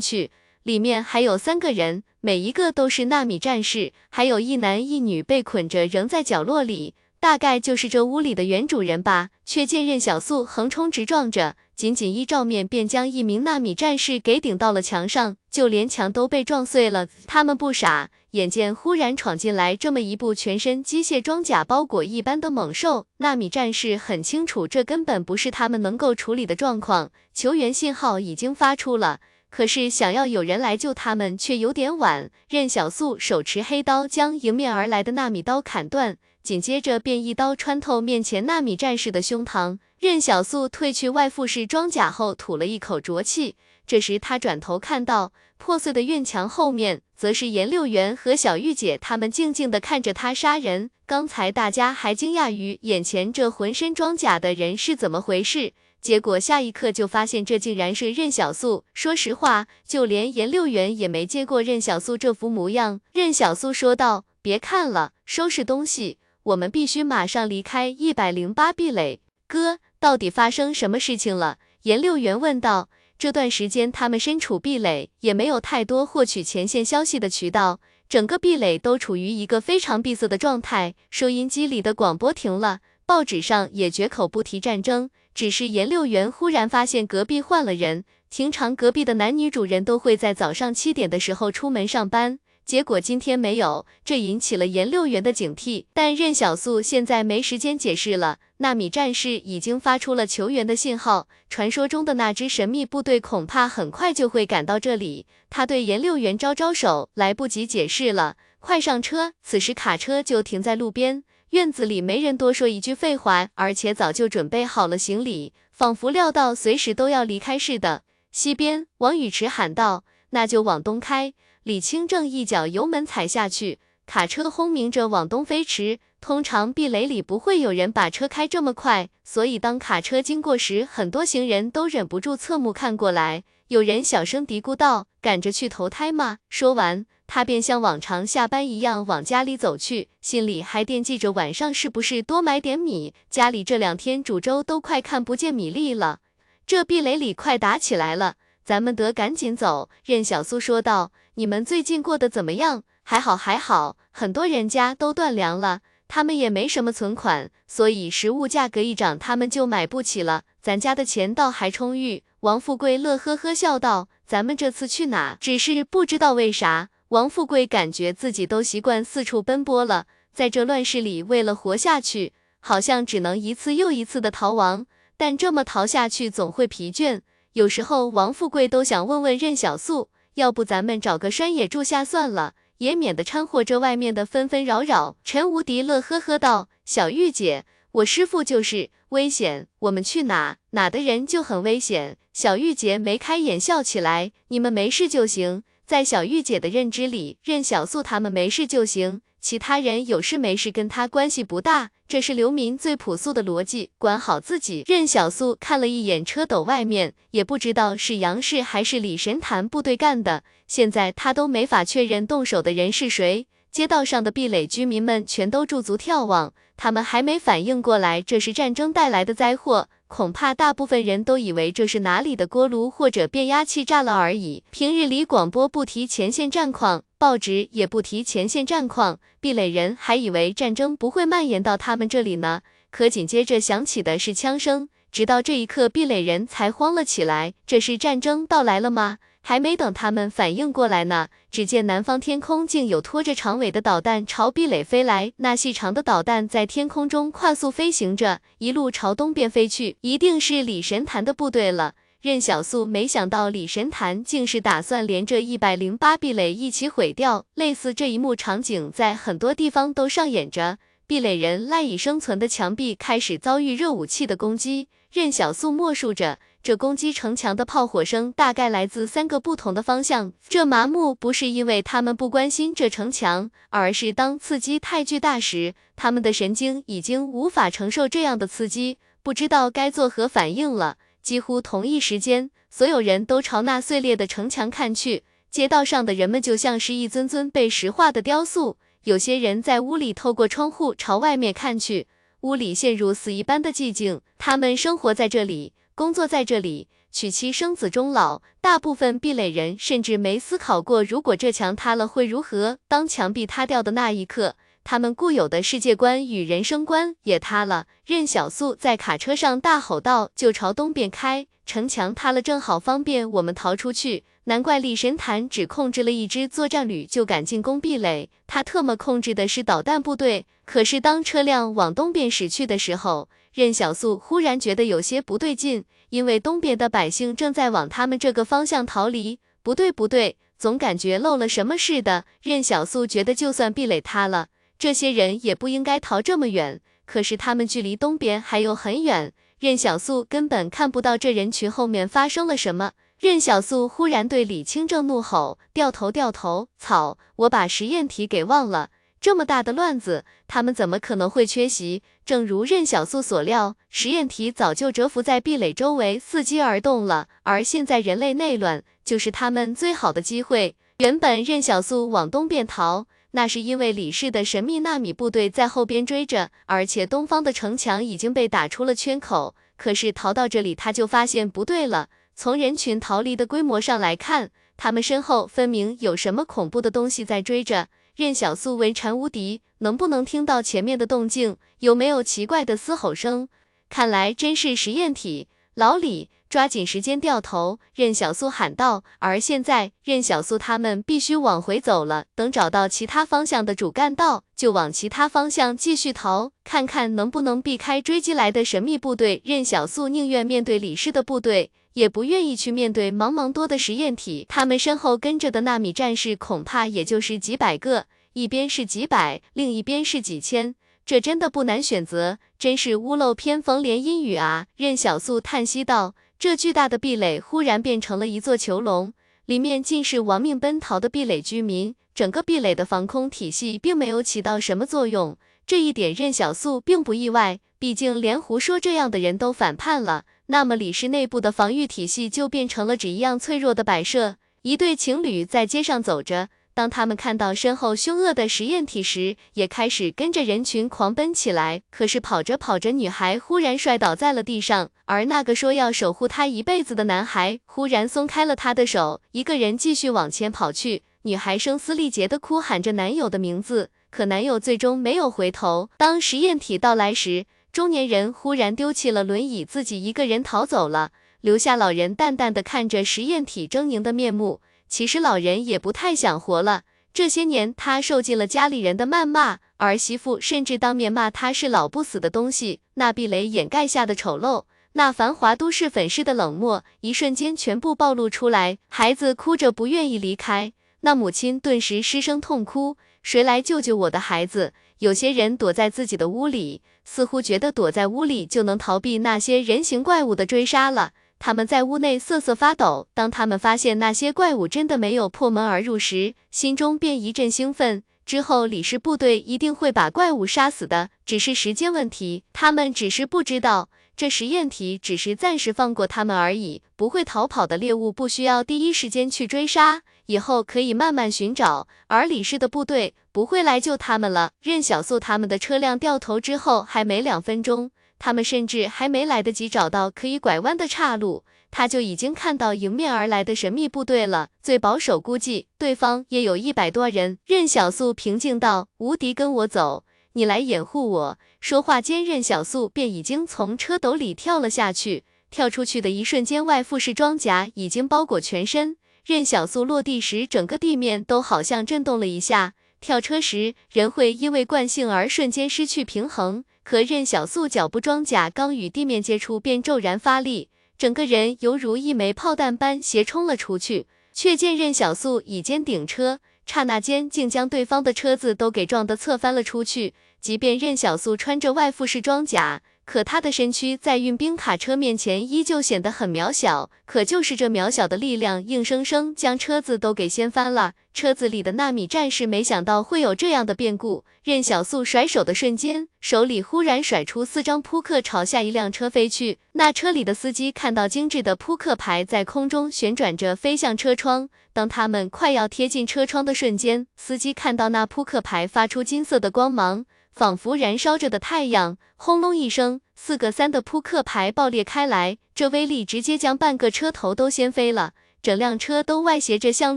去，里面还有三个人，每一个都是纳米战士，还有一男一女被捆着扔在角落里，大概就是这屋里的原主人吧。却见任小素横冲直撞着，仅仅一照面便将一名纳米战士给顶到了墙上，就连墙都被撞碎了。他们不傻。眼见忽然闯进来这么一部全身机械装甲包裹一般的猛兽，纳米战士很清楚这根本不是他们能够处理的状况。求援信号已经发出了，可是想要有人来救他们却有点晚。任小素手持黑刀将迎面而来的纳米刀砍断，紧接着便一刀穿透面前纳米战士的胸膛。任小素褪去外附式装甲后吐了一口浊气，这时他转头看到。破碎的院墙后面，则是颜六元和小玉姐他们静静地看着他杀人。刚才大家还惊讶于眼前这浑身装甲的人是怎么回事，结果下一刻就发现这竟然是任小素。说实话，就连颜六元也没见过任小素这副模样。任小素说道：“别看了，收拾东西，我们必须马上离开一百零八壁垒。”哥，到底发生什么事情了？颜六元问道。这段时间，他们身处壁垒，也没有太多获取前线消息的渠道，整个壁垒都处于一个非常闭塞的状态。收音机里的广播停了，报纸上也绝口不提战争。只是颜六元忽然发现隔壁换了人，平常隔壁的男女主人都会在早上七点的时候出门上班。结果今天没有，这引起了颜六元的警惕。但任小素现在没时间解释了，纳米战士已经发出了求援的信号，传说中的那支神秘部队恐怕很快就会赶到这里。他对颜六元招招手，来不及解释了，快上车。此时卡车就停在路边，院子里没人多说一句废话，而且早就准备好了行李，仿佛料到随时都要离开似的。西边，王宇驰喊道：“那就往东开。”李清正一脚油门踩下去，卡车轰鸣着往东飞驰。通常壁垒里不会有人把车开这么快，所以当卡车经过时，很多行人都忍不住侧目看过来。有人小声嘀咕道：“赶着去投胎吗？”说完，他便像往常下班一样往家里走去，心里还惦记着晚上是不是多买点米。家里这两天煮粥都快看不见米粒了。这壁垒里快打起来了，咱们得赶紧走。”任小苏说道。你们最近过得怎么样？还好还好，很多人家都断粮了，他们也没什么存款，所以食物价格一涨，他们就买不起了。咱家的钱倒还充裕。王富贵乐呵呵笑道：“咱们这次去哪？只是不知道为啥，王富贵感觉自己都习惯四处奔波了，在这乱世里，为了活下去，好像只能一次又一次的逃亡。但这么逃下去，总会疲倦。有时候，王富贵都想问问任小素。”要不咱们找个山野住下算了，也免得掺和这外面的纷纷扰扰。陈无敌乐呵呵道：“小玉姐，我师父就是危险，我们去哪哪的人就很危险。”小玉姐眉开眼笑起来：“你们没事就行。”在小玉姐的认知里，任小素他们没事就行，其他人有事没事跟他关系不大。这是流民最朴素的逻辑，管好自己。任小素看了一眼车斗外面，也不知道是杨氏还是李神坛部队干的，现在他都没法确认动手的人是谁。街道上的壁垒居民们全都驻足眺望，他们还没反应过来这是战争带来的灾祸。恐怕大部分人都以为这是哪里的锅炉或者变压器炸了而已。平日里广播不提前线战况，报纸也不提前线战况，壁垒人还以为战争不会蔓延到他们这里呢。可紧接着响起的是枪声，直到这一刻，壁垒人才慌了起来。这是战争到来了吗？还没等他们反应过来呢，只见南方天空竟有拖着长尾的导弹朝壁垒飞来。那细长的导弹在天空中快速飞行着，一路朝东边飞去，一定是李神坛的部队了。任小素没想到李神坛竟是打算连着一百零八壁垒一起毁掉。类似这一幕场景在很多地方都上演着，壁垒人赖以生存的墙壁开始遭遇热武器的攻击。任小素默数着。这攻击城墙的炮火声大概来自三个不同的方向。这麻木不是因为他们不关心这城墙，而是当刺激太巨大时，他们的神经已经无法承受这样的刺激，不知道该作何反应了。几乎同一时间，所有人都朝那碎裂的城墙看去。街道上的人们就像是一尊尊被石化的雕塑。有些人在屋里透过窗户朝外面看去，屋里陷入死一般的寂静。他们生活在这里。工作在这里，娶妻生子终老。大部分壁垒人甚至没思考过，如果这墙塌了会如何。当墙壁塌掉的那一刻，他们固有的世界观与人生观也塌了。任小素在卡车上大吼道：“就朝东边开，城墙塌了，正好方便我们逃出去。”难怪李神坛只控制了一支作战旅就敢进攻壁垒，他特么控制的是导弹部队。可是当车辆往东边驶去的时候，任小素忽然觉得有些不对劲，因为东边的百姓正在往他们这个方向逃离。不对，不对，总感觉漏了什么似的。任小素觉得，就算壁垒塌了，这些人也不应该逃这么远。可是他们距离东边还有很远，任小素根本看不到这人群后面发生了什么。任小素忽然对李清正怒吼：“掉头，掉头！草，我把实验体给忘了。”这么大的乱子，他们怎么可能会缺席？正如任小素所料，实验体早就蛰伏在壁垒周围，伺机而动了。而现在人类内乱，就是他们最好的机会。原本任小素往东边逃，那是因为李氏的神秘纳米部队在后边追着，而且东方的城墙已经被打出了圈口。可是逃到这里，他就发现不对了。从人群逃离的规模上来看，他们身后分明有什么恐怖的东西在追着。任小素为禅无敌，能不能听到前面的动静？有没有奇怪的嘶吼声？看来真是实验体。老李，抓紧时间掉头！任小素喊道。而现在，任小素他们必须往回走了。等找到其他方向的主干道，就往其他方向继续逃，看看能不能避开追击来的神秘部队。任小素宁愿面对李氏的部队。也不愿意去面对茫茫多的实验体，他们身后跟着的纳米战士恐怕也就是几百个，一边是几百，另一边是几千，这真的不难选择，真是屋漏偏逢连阴雨啊！任小素叹息道。这巨大的壁垒忽然变成了一座囚笼，里面尽是亡命奔逃的壁垒居民，整个壁垒的防空体系并没有起到什么作用，这一点任小素并不意外，毕竟连胡说这样的人都反叛了。那么李氏内部的防御体系就变成了纸一样脆弱的摆设。一对情侣在街上走着，当他们看到身后凶恶的实验体时，也开始跟着人群狂奔起来。可是跑着跑着，女孩忽然摔倒在了地上，而那个说要守护她一辈子的男孩忽然松开了她的手，一个人继续往前跑去。女孩声嘶力竭地哭喊着男友的名字，可男友最终没有回头。当实验体到来时，中年人忽然丢弃了轮椅，自己一个人逃走了，留下老人淡淡的看着实验体狰狞的面目。其实老人也不太想活了，这些年他受尽了家里人的谩骂，儿媳妇甚至当面骂他是老不死的东西。那壁垒掩盖下的丑陋，那繁华都市粉饰的冷漠，一瞬间全部暴露出来。孩子哭着不愿意离开，那母亲顿时失声痛哭，谁来救救我的孩子？有些人躲在自己的屋里，似乎觉得躲在屋里就能逃避那些人形怪物的追杀了。他们在屋内瑟瑟发抖。当他们发现那些怪物真的没有破门而入时，心中便一阵兴奋。之后李氏部队一定会把怪物杀死的，只是时间问题。他们只是不知道，这实验体只是暂时放过他们而已。不会逃跑的猎物不需要第一时间去追杀，以后可以慢慢寻找。而李氏的部队。不会来救他们了。任小素他们的车辆掉头之后，还没两分钟，他们甚至还没来得及找到可以拐弯的岔路，他就已经看到迎面而来的神秘部队了。最保守估计，对方也有一百多人。任小素平静道：“无敌，跟我走，你来掩护我。”说话间，任小素便已经从车斗里跳了下去。跳出去的一瞬间，外附式装甲已经包裹全身。任小素落地时，整个地面都好像震动了一下。跳车时，人会因为惯性而瞬间失去平衡。可任小素脚部装甲刚与地面接触，便骤然发力，整个人犹如一枚炮弹般斜冲了出去。却见任小素以肩顶车，刹那间竟将对方的车子都给撞得侧翻了出去。即便任小素穿着外附式装甲，可他的身躯在运兵卡车面前依旧显得很渺小。可就是这渺小的力量，硬生生将车子都给掀翻了。车子里的纳米战士没想到会有这样的变故，任小素甩手的瞬间，手里忽然甩出四张扑克，朝下一辆车飞去。那车里的司机看到精致的扑克牌在空中旋转着飞向车窗，当他们快要贴近车窗的瞬间，司机看到那扑克牌发出金色的光芒，仿佛燃烧着的太阳。轰隆一声，四个三的扑克牌爆裂开来，这威力直接将半个车头都掀飞了。整辆车都歪斜着向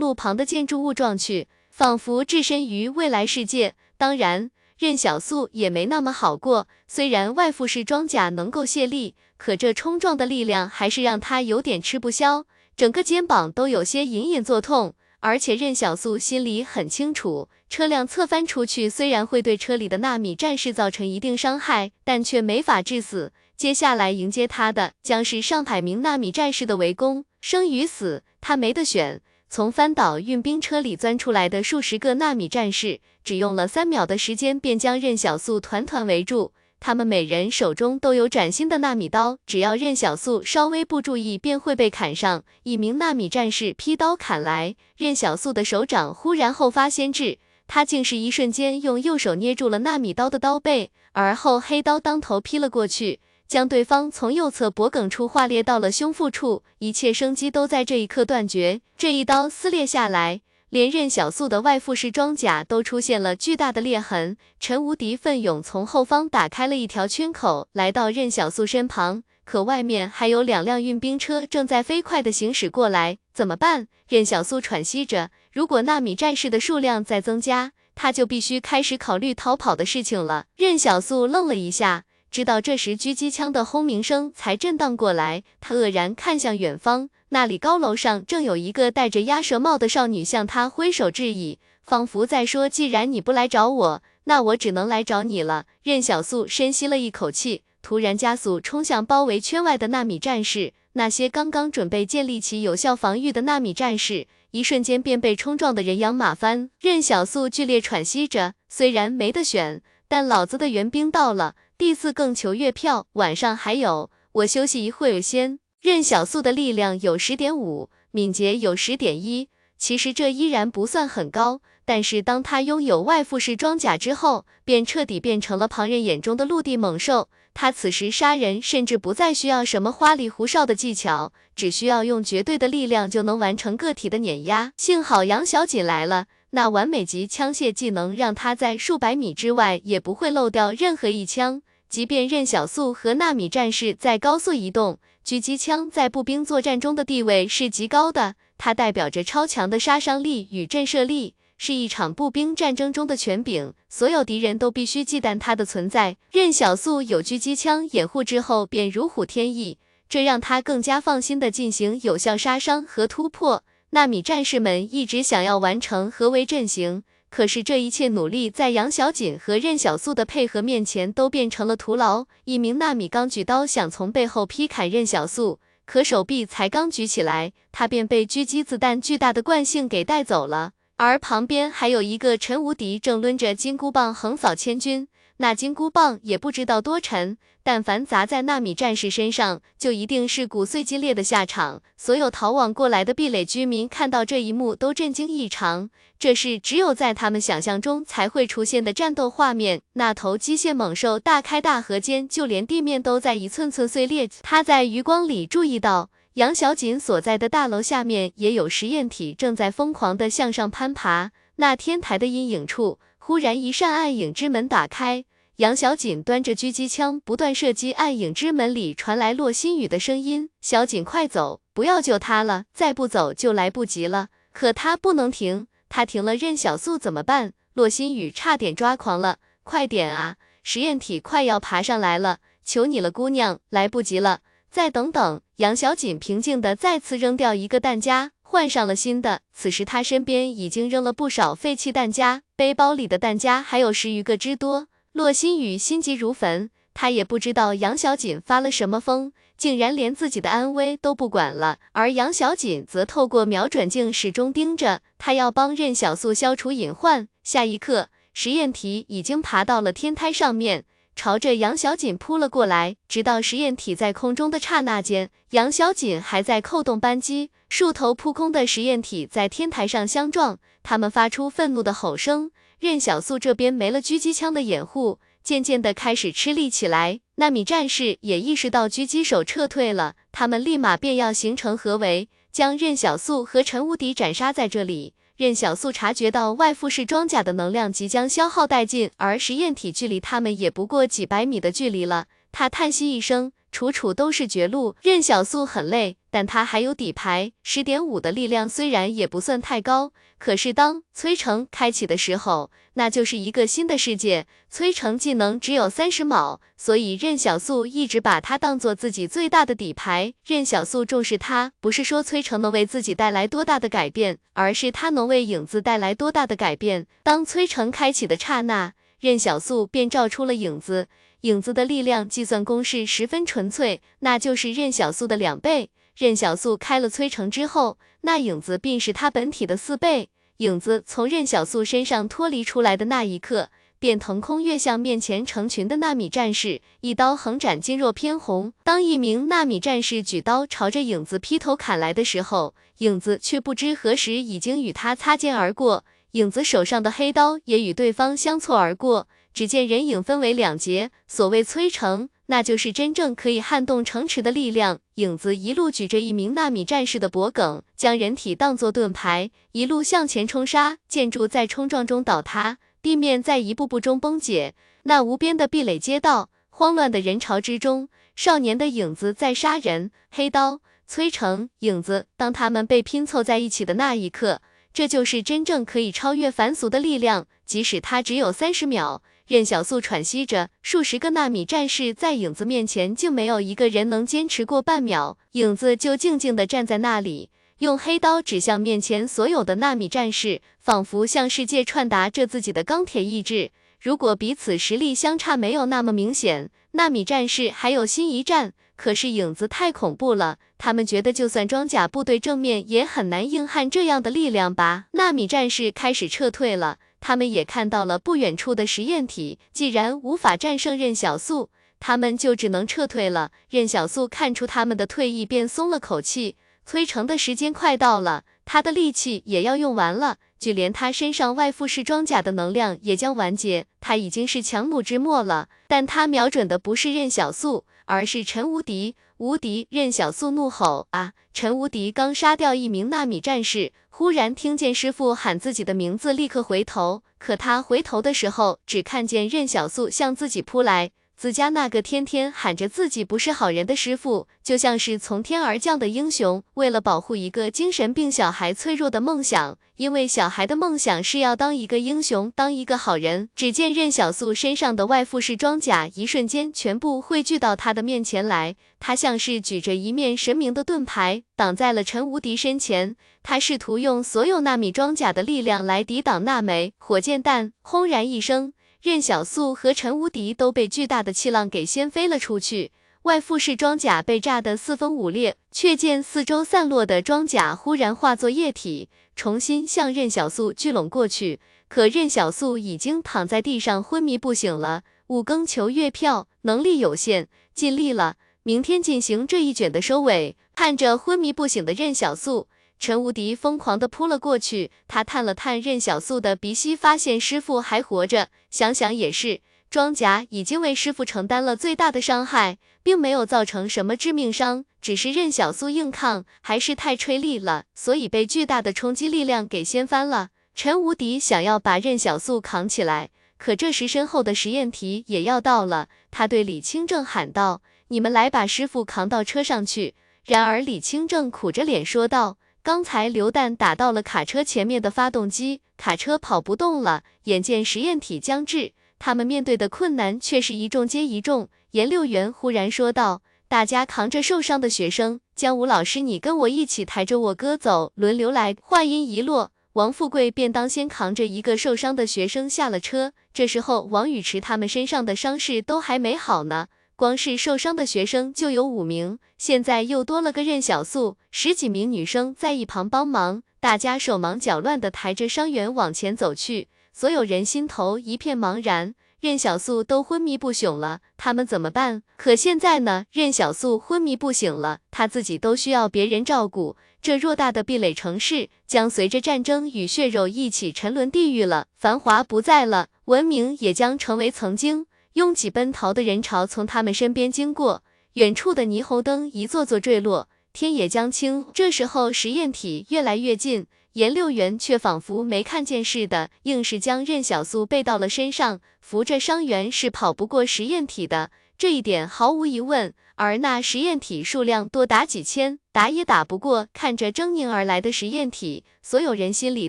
路旁的建筑物撞去，仿佛置身于未来世界。当然，任小素也没那么好过。虽然外附式装甲能够卸力，可这冲撞的力量还是让他有点吃不消，整个肩膀都有些隐隐作痛。而且任小素心里很清楚，车辆侧翻出去虽然会对车里的纳米战士造成一定伤害，但却没法致死。接下来迎接他的将是上百名纳米战士的围攻，生与死。他没得选，从翻倒运兵车里钻出来的数十个纳米战士，只用了三秒的时间，便将任小素团团围住。他们每人手中都有崭新的纳米刀，只要任小素稍微不注意，便会被砍上。一名纳米战士劈刀砍来，任小素的手掌忽然后发先至，他竟是一瞬间用右手捏住了纳米刀的刀背，而后黑刀当头劈了过去。将对方从右侧脖颈处划裂到了胸腹处，一切生机都在这一刻断绝。这一刀撕裂下来，连任小素的外附式装甲都出现了巨大的裂痕。陈无敌奋勇从后方打开了一条圈口，来到任小素身旁。可外面还有两辆运兵车正在飞快地行驶过来，怎么办？任小素喘息着，如果纳米战士的数量在增加，他就必须开始考虑逃跑的事情了。任小素愣了一下。直到这时，狙击枪的轰鸣声才震荡过来。他愕然看向远方，那里高楼上正有一个戴着鸭舌帽的少女向他挥手致意，仿佛在说：“既然你不来找我，那我只能来找你了。”任小素深吸了一口气，突然加速冲向包围圈外的纳米战士。那些刚刚准备建立起有效防御的纳米战士，一瞬间便被冲撞的人仰马翻。任小素剧烈喘息着，虽然没得选，但老子的援兵到了。第四更求月票，晚上还有，我休息一会儿先。任小素的力量有十点五，敏捷有十点一，其实这依然不算很高，但是当他拥有外附式装甲之后，便彻底变成了旁人眼中的陆地猛兽。他此时杀人甚至不再需要什么花里胡哨的技巧，只需要用绝对的力量就能完成个体的碾压。幸好杨小锦来了。那完美级枪械技能让他在数百米之外也不会漏掉任何一枪。即便任小素和纳米战士在高速移动，狙击枪在步兵作战中的地位是极高的，它代表着超强的杀伤力与震慑力，是一场步兵战争中的权柄，所有敌人都必须忌惮它的存在。任小素有狙击枪掩护之后，便如虎添翼，这让他更加放心的进行有效杀伤和突破。纳米战士们一直想要完成合围阵型。可是这一切努力在杨小锦和任小素的配合面前都变成了徒劳。一名纳米刚举刀想从背后劈砍任小素，可手臂才刚举起来，他便被狙击子弹巨大的惯性给带走了。而旁边还有一个陈无敌正抡着金箍棒横扫千军。那金箍棒也不知道多沉，但凡砸在纳米战士身上，就一定是骨碎鸡裂的下场。所有逃亡过来的壁垒居民看到这一幕都震惊异常，这是只有在他们想象中才会出现的战斗画面。那头机械猛兽大开大合间，就连地面都在一寸寸碎裂。他在余光里注意到，杨小锦所在的大楼下面也有实验体正在疯狂地向上攀爬。那天台的阴影处，忽然一扇暗影之门打开。杨小锦端着狙击枪，不断射击。暗影之门里传来洛心雨的声音：“小锦，快走，不要救他了，再不走就来不及了。”可他不能停，他停了，任小素怎么办？洛心雨差点抓狂了。快点啊！实验体快要爬上来了，求你了，姑娘，来不及了，再等等。杨小锦平静地再次扔掉一个弹夹，换上了新的。此时他身边已经扔了不少废弃弹夹，背包里的弹夹还有十余个之多。洛心雨心急如焚，他也不知道杨小锦发了什么疯，竟然连自己的安危都不管了。而杨小锦则透过瞄准镜始终盯着，他要帮任小素消除隐患。下一刻，实验体已经爬到了天台上面，朝着杨小锦扑了过来。直到实验体在空中的刹那间，杨小锦还在扣动扳机，数头扑空的实验体在天台上相撞，他们发出愤怒的吼声。任小素这边没了狙击枪的掩护，渐渐的开始吃力起来。纳米战士也意识到狙击手撤退了，他们立马便要形成合围，将任小素和陈无敌斩杀在这里。任小素察觉到外附式装甲的能量即将消耗殆尽，而实验体距离他们也不过几百米的距离了。他叹息一声，处处都是绝路。任小素很累，但他还有底牌。十点五的力量虽然也不算太高，可是当崔成开启的时候，那就是一个新的世界。崔成技能只有三十秒，所以任小素一直把它当做自己最大的底牌。任小素重视它，不是说崔成能为自己带来多大的改变，而是他能为影子带来多大的改变。当崔成开启的刹那，任小素便照出了影子。影子的力量计算公式十分纯粹，那就是任小素的两倍。任小素开了催城之后，那影子便是他本体的四倍。影子从任小素身上脱离出来的那一刻，便腾空跃向面前成群的纳米战士，一刀横斩，筋若偏红。当一名纳米战士举刀朝着影子劈头砍来的时候，影子却不知何时已经与他擦肩而过，影子手上的黑刀也与对方相错而过。只见人影分为两截，所谓催城，那就是真正可以撼动城池的力量。影子一路举着一名纳米战士的脖颈，将人体当作盾牌，一路向前冲杀。建筑在冲撞中倒塌，地面在一步步中崩解。那无边的壁垒街道，慌乱的人潮之中，少年的影子在杀人。黑刀、催城、影子，当他们被拼凑在一起的那一刻，这就是真正可以超越凡俗的力量。即使它只有三十秒。任小素喘息着，数十个纳米战士在影子面前，竟没有一个人能坚持过半秒。影子就静静地站在那里，用黑刀指向面前所有的纳米战士，仿佛向世界传达着自己的钢铁意志。如果彼此实力相差没有那么明显，纳米战士还有心一战。可是影子太恐怖了，他们觉得就算装甲部队正面也很难硬汉这样的力量吧。纳米战士开始撤退了。他们也看到了不远处的实验体，既然无法战胜任小素，他们就只能撤退了。任小素看出他们的退役，便松了口气。催城的时间快到了，他的力气也要用完了，就连他身上外附式装甲的能量也将完结。他已经是强弩之末了，但他瞄准的不是任小素，而是陈无敌。无敌！任小素怒吼：“啊！”陈无敌刚杀掉一名纳米战士，忽然听见师傅喊自己的名字，立刻回头。可他回头的时候，只看见任小素向自己扑来。自家那个天天喊着自己不是好人的师傅，就像是从天而降的英雄，为了保护一个精神病小孩脆弱的梦想，因为小孩的梦想是要当一个英雄，当一个好人。只见任小素身上的外附式装甲，一瞬间全部汇聚到他的面前来，他像是举着一面神明的盾牌，挡在了陈无敌身前。他试图用所有纳米装甲的力量来抵挡那枚火箭弹，轰然一声。任小素和陈无敌都被巨大的气浪给掀飞了出去，外附式装甲被炸得四分五裂。却见四周散落的装甲忽然化作液体，重新向任小素聚拢过去。可任小素已经躺在地上昏迷不醒了。五更求月票，能力有限，尽力了，明天进行这一卷的收尾。看着昏迷不醒的任小素。陈无敌疯狂地扑了过去，他探了探任小素的鼻息，发现师傅还活着。想想也是，装甲已经为师傅承担了最大的伤害，并没有造成什么致命伤，只是任小素硬抗还是太吹力了，所以被巨大的冲击力量给掀翻了。陈无敌想要把任小素扛起来，可这时身后的实验体也要到了，他对李清正喊道：“你们来把师傅扛到车上去。”然而李清正苦着脸说道。刚才榴弹打到了卡车前面的发动机，卡车跑不动了。眼见实验体将至，他们面对的困难却是一重接一重。研六员忽然说道：“大家扛着受伤的学生，江武老师，你跟我一起抬着我哥走，轮流来。”话音一落，王富贵便当先扛着一个受伤的学生下了车。这时候，王宇驰他们身上的伤势都还没好呢。光是受伤的学生就有五名，现在又多了个任小素，十几名女生在一旁帮忙，大家手忙脚乱地抬着伤员往前走去，所有人心头一片茫然。任小素都昏迷不醒了，他们怎么办？可现在呢？任小素昏迷不醒了，她自己都需要别人照顾。这偌大的壁垒城市，将随着战争与血肉一起沉沦地狱了，繁华不在了，文明也将成为曾经。拥挤奔逃的人潮从他们身边经过，远处的霓虹灯一座座坠落，天也将青。这时候实验体越来越近，颜六元却仿佛没看见似的，硬是将任小素背到了身上，扶着伤员是跑不过实验体的，这一点毫无疑问。而那实验体数量多达几千，打也打不过。看着狰狞而来的实验体，所有人心里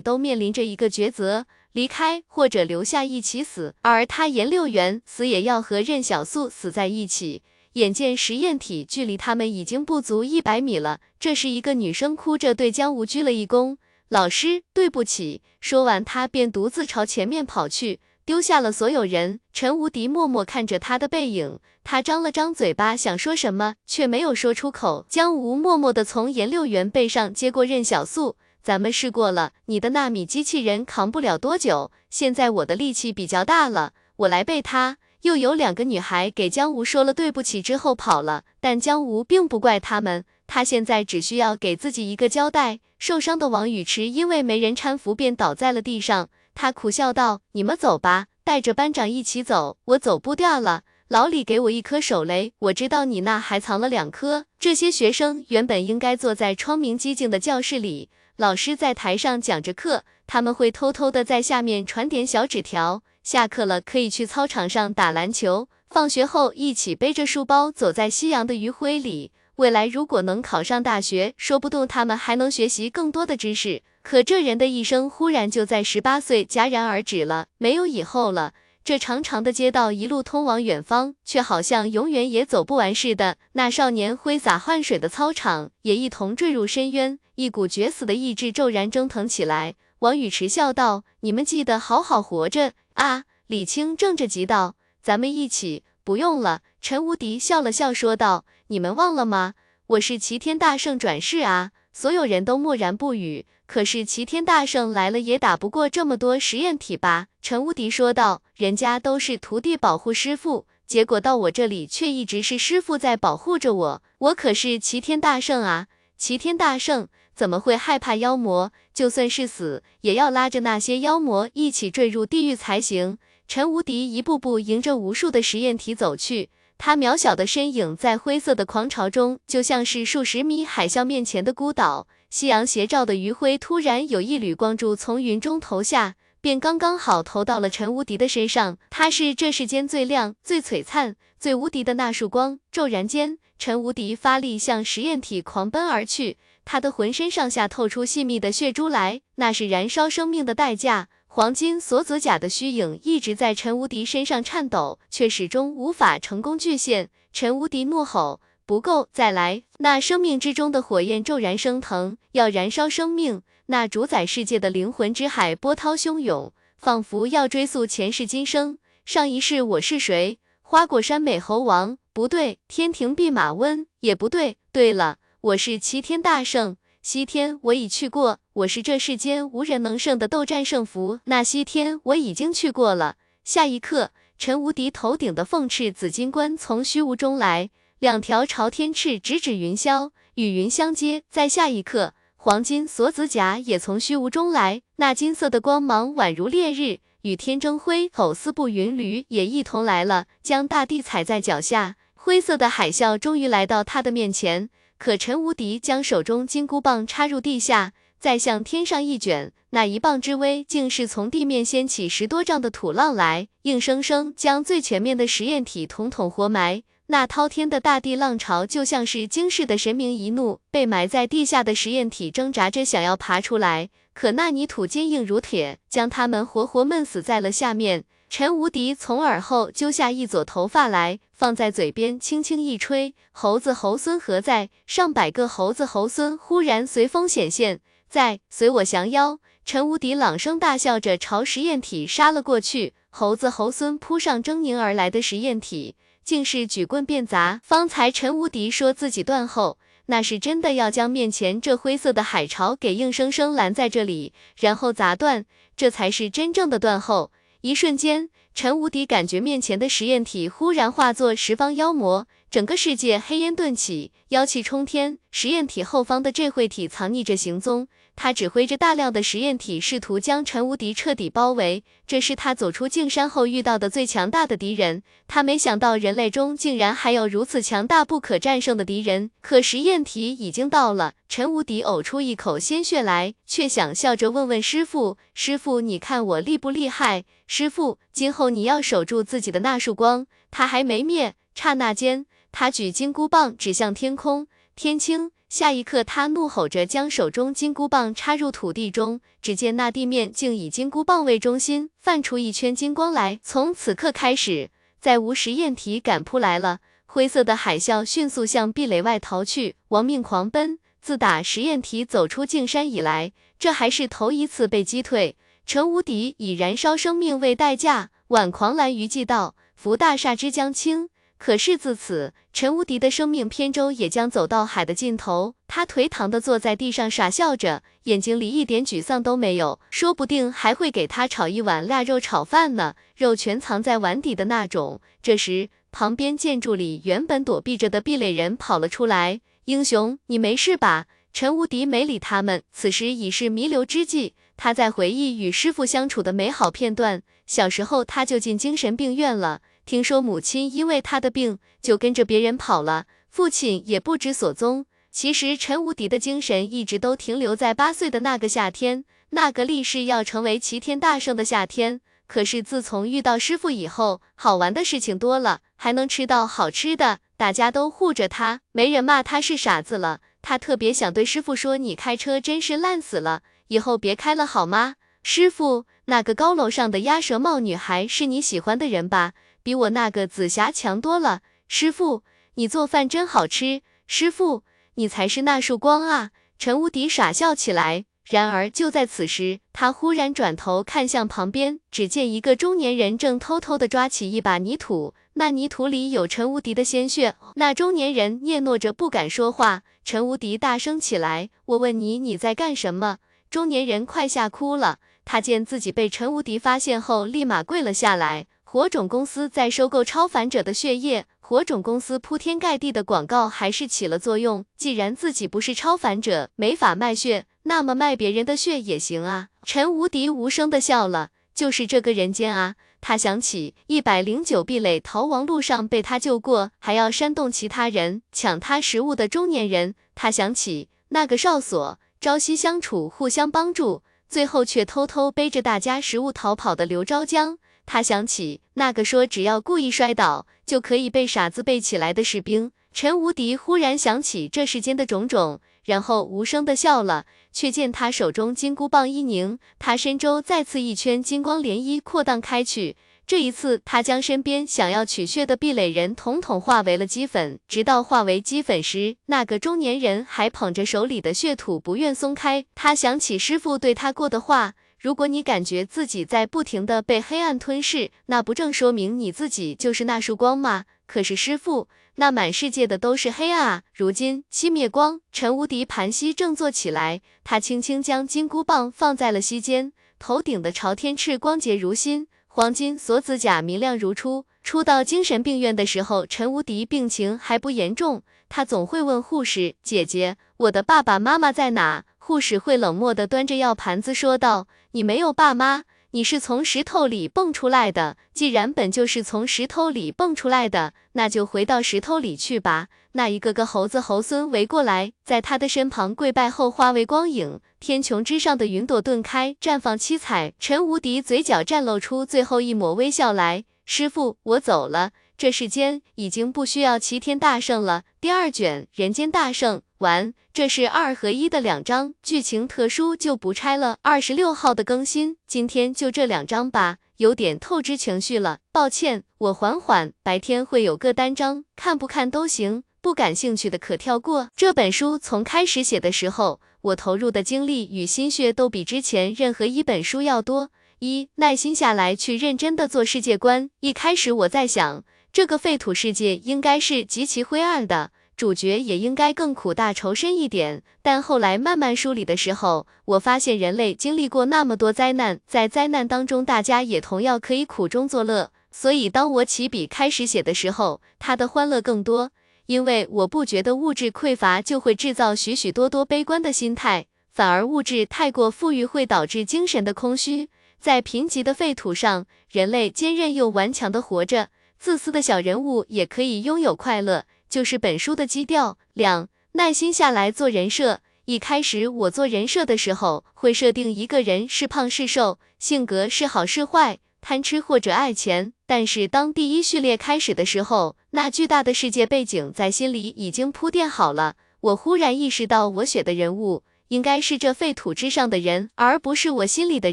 都面临着一个抉择。离开或者留下一起死，而他颜六元死也要和任小素死在一起。眼见实验体距离他们已经不足一百米了，这时一个女生哭着对江无鞠了一躬：“老师，对不起。”说完，他便独自朝前面跑去，丢下了所有人。陈无敌默默看着他的背影，他张了张嘴巴想说什么，却没有说出口。江无默默地从颜六元背上接过任小素。咱们试过了，你的纳米机器人扛不了多久。现在我的力气比较大了，我来背他。又有两个女孩给江无说了对不起之后跑了，但江无并不怪他们，他现在只需要给自己一个交代。受伤的王宇驰因为没人搀扶，便倒在了地上。他苦笑道：“你们走吧，带着班长一起走，我走不掉了。老李给我一颗手雷，我知道你那还藏了两颗。”这些学生原本应该坐在窗明几净的教室里。老师在台上讲着课，他们会偷偷的在下面传点小纸条。下课了可以去操场上打篮球，放学后一起背着书包走在夕阳的余晖里。未来如果能考上大学，说不定他们还能学习更多的知识。可这人的一生忽然就在十八岁戛然而止了，没有以后了。这长长的街道一路通往远方，却好像永远也走不完似的。那少年挥洒汗水的操场，也一同坠入深渊。一股绝死的意志骤然蒸腾起来。王宇驰笑道：“你们记得好好活着啊！”李青正着急道：“咱们一起。”不用了。陈无敌笑了笑说道：“你们忘了吗？我是齐天大圣转世啊！”所有人都默然不语。可是齐天大圣来了也打不过这么多实验体吧？陈无敌说道。人家都是徒弟保护师傅，结果到我这里却一直是师傅在保护着我。我可是齐天大圣啊！齐天大圣怎么会害怕妖魔？就算是死，也要拉着那些妖魔一起坠入地狱才行。陈无敌一步步迎着无数的实验体走去，他渺小的身影在灰色的狂潮中，就像是数十米海啸面前的孤岛。夕阳斜照的余晖，突然有一缕光柱从云中投下，便刚刚好投到了陈无敌的身上。他是这世间最亮、最璀璨、最无敌的那束光。骤然间，陈无敌发力向实验体狂奔而去，他的浑身上下透出细密的血珠来，那是燃烧生命的代价。黄金锁子甲的虚影一直在陈无敌身上颤抖，却始终无法成功具现。陈无敌怒吼。不够，再来！那生命之中的火焰骤然升腾，要燃烧生命。那主宰世界的灵魂之海波涛汹涌，仿佛要追溯前世今生。上一世我是谁？花果山美猴王？不对，天庭弼马温？也不对。对了，我是齐天大圣。西天我已去过，我是这世间无人能胜的斗战胜佛。那西天我已经去过了。下一刻，陈无敌头顶的凤翅紫金冠从虚无中来。两条朝天翅直指云霄，与云相接。在下一刻，黄金锁子甲也从虚无中来，那金色的光芒宛如烈日，与天争辉。藕丝布云驴也一同来了，将大地踩在脚下。灰色的海啸终于来到他的面前，可陈无敌将手中金箍棒插入地下，再向天上一卷，那一棒之威，竟是从地面掀起十多丈的土浪来，硬生生将最前面的实验体统统活埋。那滔天的大地浪潮，就像是惊世的神明一怒，被埋在地下的实验体挣扎着想要爬出来，可那泥土坚硬如铁，将他们活活闷死在了下面。陈无敌从耳后揪下一撮头发来，放在嘴边轻轻一吹，猴子猴孙何在？上百个猴子猴孙忽然随风显现，在随我降妖。陈无敌朗声大笑着朝实验体杀了过去，猴子猴孙扑上狰狞而来的实验体。竟是举棍便砸。方才陈无敌说自己断后，那是真的要将面前这灰色的海潮给硬生生拦在这里，然后砸断，这才是真正的断后。一瞬间，陈无敌感觉面前的实验体忽然化作十方妖魔，整个世界黑烟顿起，妖气冲天。实验体后方的这会体藏匿着行踪。他指挥着大量的实验体，试图将陈无敌彻底包围。这是他走出镜山后遇到的最强大的敌人。他没想到人类中竟然还有如此强大、不可战胜的敌人。可实验体已经到了，陈无敌呕出一口鲜血来，却想笑着问问师傅：“师傅，你看我厉不厉害？”师傅，今后你要守住自己的那束光。他还没灭，刹那间，他举金箍棒指向天空，天青。下一刻，他怒吼着，将手中金箍棒插入土地中。只见那地面竟以金箍棒为中心，泛出一圈金光来。从此刻开始，再无实验体敢扑来了。灰色的海啸迅速向壁垒外逃去，亡命狂奔。自打实验体走出镜山以来，这还是头一次被击退。陈无敌以燃烧生命为代价，挽狂澜于既到，扶大厦之将倾。可是自此，陈无敌的生命扁舟也将走到海的尽头。他颓唐的坐在地上傻笑着，眼睛里一点沮丧都没有。说不定还会给他炒一碗腊肉炒饭呢，肉全藏在碗底的那种。这时，旁边建筑里原本躲避着的壁垒人跑了出来。英雄，你没事吧？陈无敌没理他们，此时已是弥留之际。他在回忆与师傅相处的美好片段。小时候他就进精神病院了。听说母亲因为他的病就跟着别人跑了，父亲也不知所踪。其实陈无敌的精神一直都停留在八岁的那个夏天，那个立誓要成为齐天大圣的夏天。可是自从遇到师傅以后，好玩的事情多了，还能吃到好吃的，大家都护着他，没人骂他是傻子了。他特别想对师傅说：“你开车真是烂死了，以后别开了好吗？”师傅，那个高楼上的鸭舌帽女孩是你喜欢的人吧？比我那个紫霞强多了。师傅，你做饭真好吃。师傅，你才是那束光啊！陈无敌傻笑起来。然而就在此时，他忽然转头看向旁边，只见一个中年人正偷偷的抓起一把泥土，那泥土里有陈无敌的鲜血。那中年人嗫嚅着不敢说话。陈无敌大声起来：“我问你，你在干什么？”中年人快吓哭了。他见自己被陈无敌发现后，立马跪了下来。火种公司在收购超凡者的血液，火种公司铺天盖地的广告还是起了作用。既然自己不是超凡者，没法卖血，那么卖别人的血也行啊。陈无敌无声的笑了，就是这个人间啊。他想起一百零九壁垒逃亡路上被他救过，还要煽动其他人抢他食物的中年人。他想起那个哨所，朝夕相处，互相帮助，最后却偷偷背着大家食物逃跑的刘昭江。他想起那个说只要故意摔倒就可以被傻子背起来的士兵，陈无敌忽然想起这世间的种种，然后无声的笑了。却见他手中金箍棒一拧，他身周再次一圈金光涟漪扩荡开去。这一次，他将身边想要取血的壁垒人统统化为了齑粉。直到化为齑粉时，那个中年人还捧着手里的血土不愿松开。他想起师傅对他过的话。如果你感觉自己在不停的被黑暗吞噬，那不正说明你自己就是那束光吗？可是师傅，那满世界的都是黑暗啊！如今熄灭光，陈无敌盘膝正坐起来，他轻轻将金箍棒放在了膝间，头顶的朝天翅光洁如新，黄金锁子甲明亮如初。初到精神病院的时候，陈无敌病情还不严重，他总会问护士姐姐：“我的爸爸妈妈在哪？”护士会冷漠地端着药盘子说道：“你没有爸妈，你是从石头里蹦出来的。既然本就是从石头里蹦出来的，那就回到石头里去吧。”那一个个猴子猴孙围过来，在他的身旁跪拜后化为光影。天穹之上的云朵顿开，绽放七彩。陈无敌嘴角绽露出最后一抹微笑来：“师傅，我走了。这世间已经不需要齐天大圣了。”第二卷人间大圣完。这是二合一的两章，剧情特殊就不拆了。二十六号的更新，今天就这两章吧，有点透支情绪了，抱歉，我缓缓。白天会有个单章，看不看都行，不感兴趣的可跳过。这本书从开始写的时候，我投入的精力与心血都比之前任何一本书要多。一耐心下来去认真的做世界观。一开始我在想，这个废土世界应该是极其灰暗的。主角也应该更苦大仇深一点。但后来慢慢梳理的时候，我发现人类经历过那么多灾难，在灾难当中，大家也同样可以苦中作乐。所以当我起笔开始写的时候，他的欢乐更多，因为我不觉得物质匮乏就会制造许许多多悲观的心态，反而物质太过富裕会导致精神的空虚。在贫瘠的废土上，人类坚韧又顽强的活着。自私的小人物也可以拥有快乐，就是本书的基调。两，耐心下来做人设。一开始我做人设的时候，会设定一个人是胖是瘦，性格是好是坏，贪吃或者爱钱。但是当第一序列开始的时候，那巨大的世界背景在心里已经铺垫好了。我忽然意识到，我写的人物应该是这废土之上的人，而不是我心里的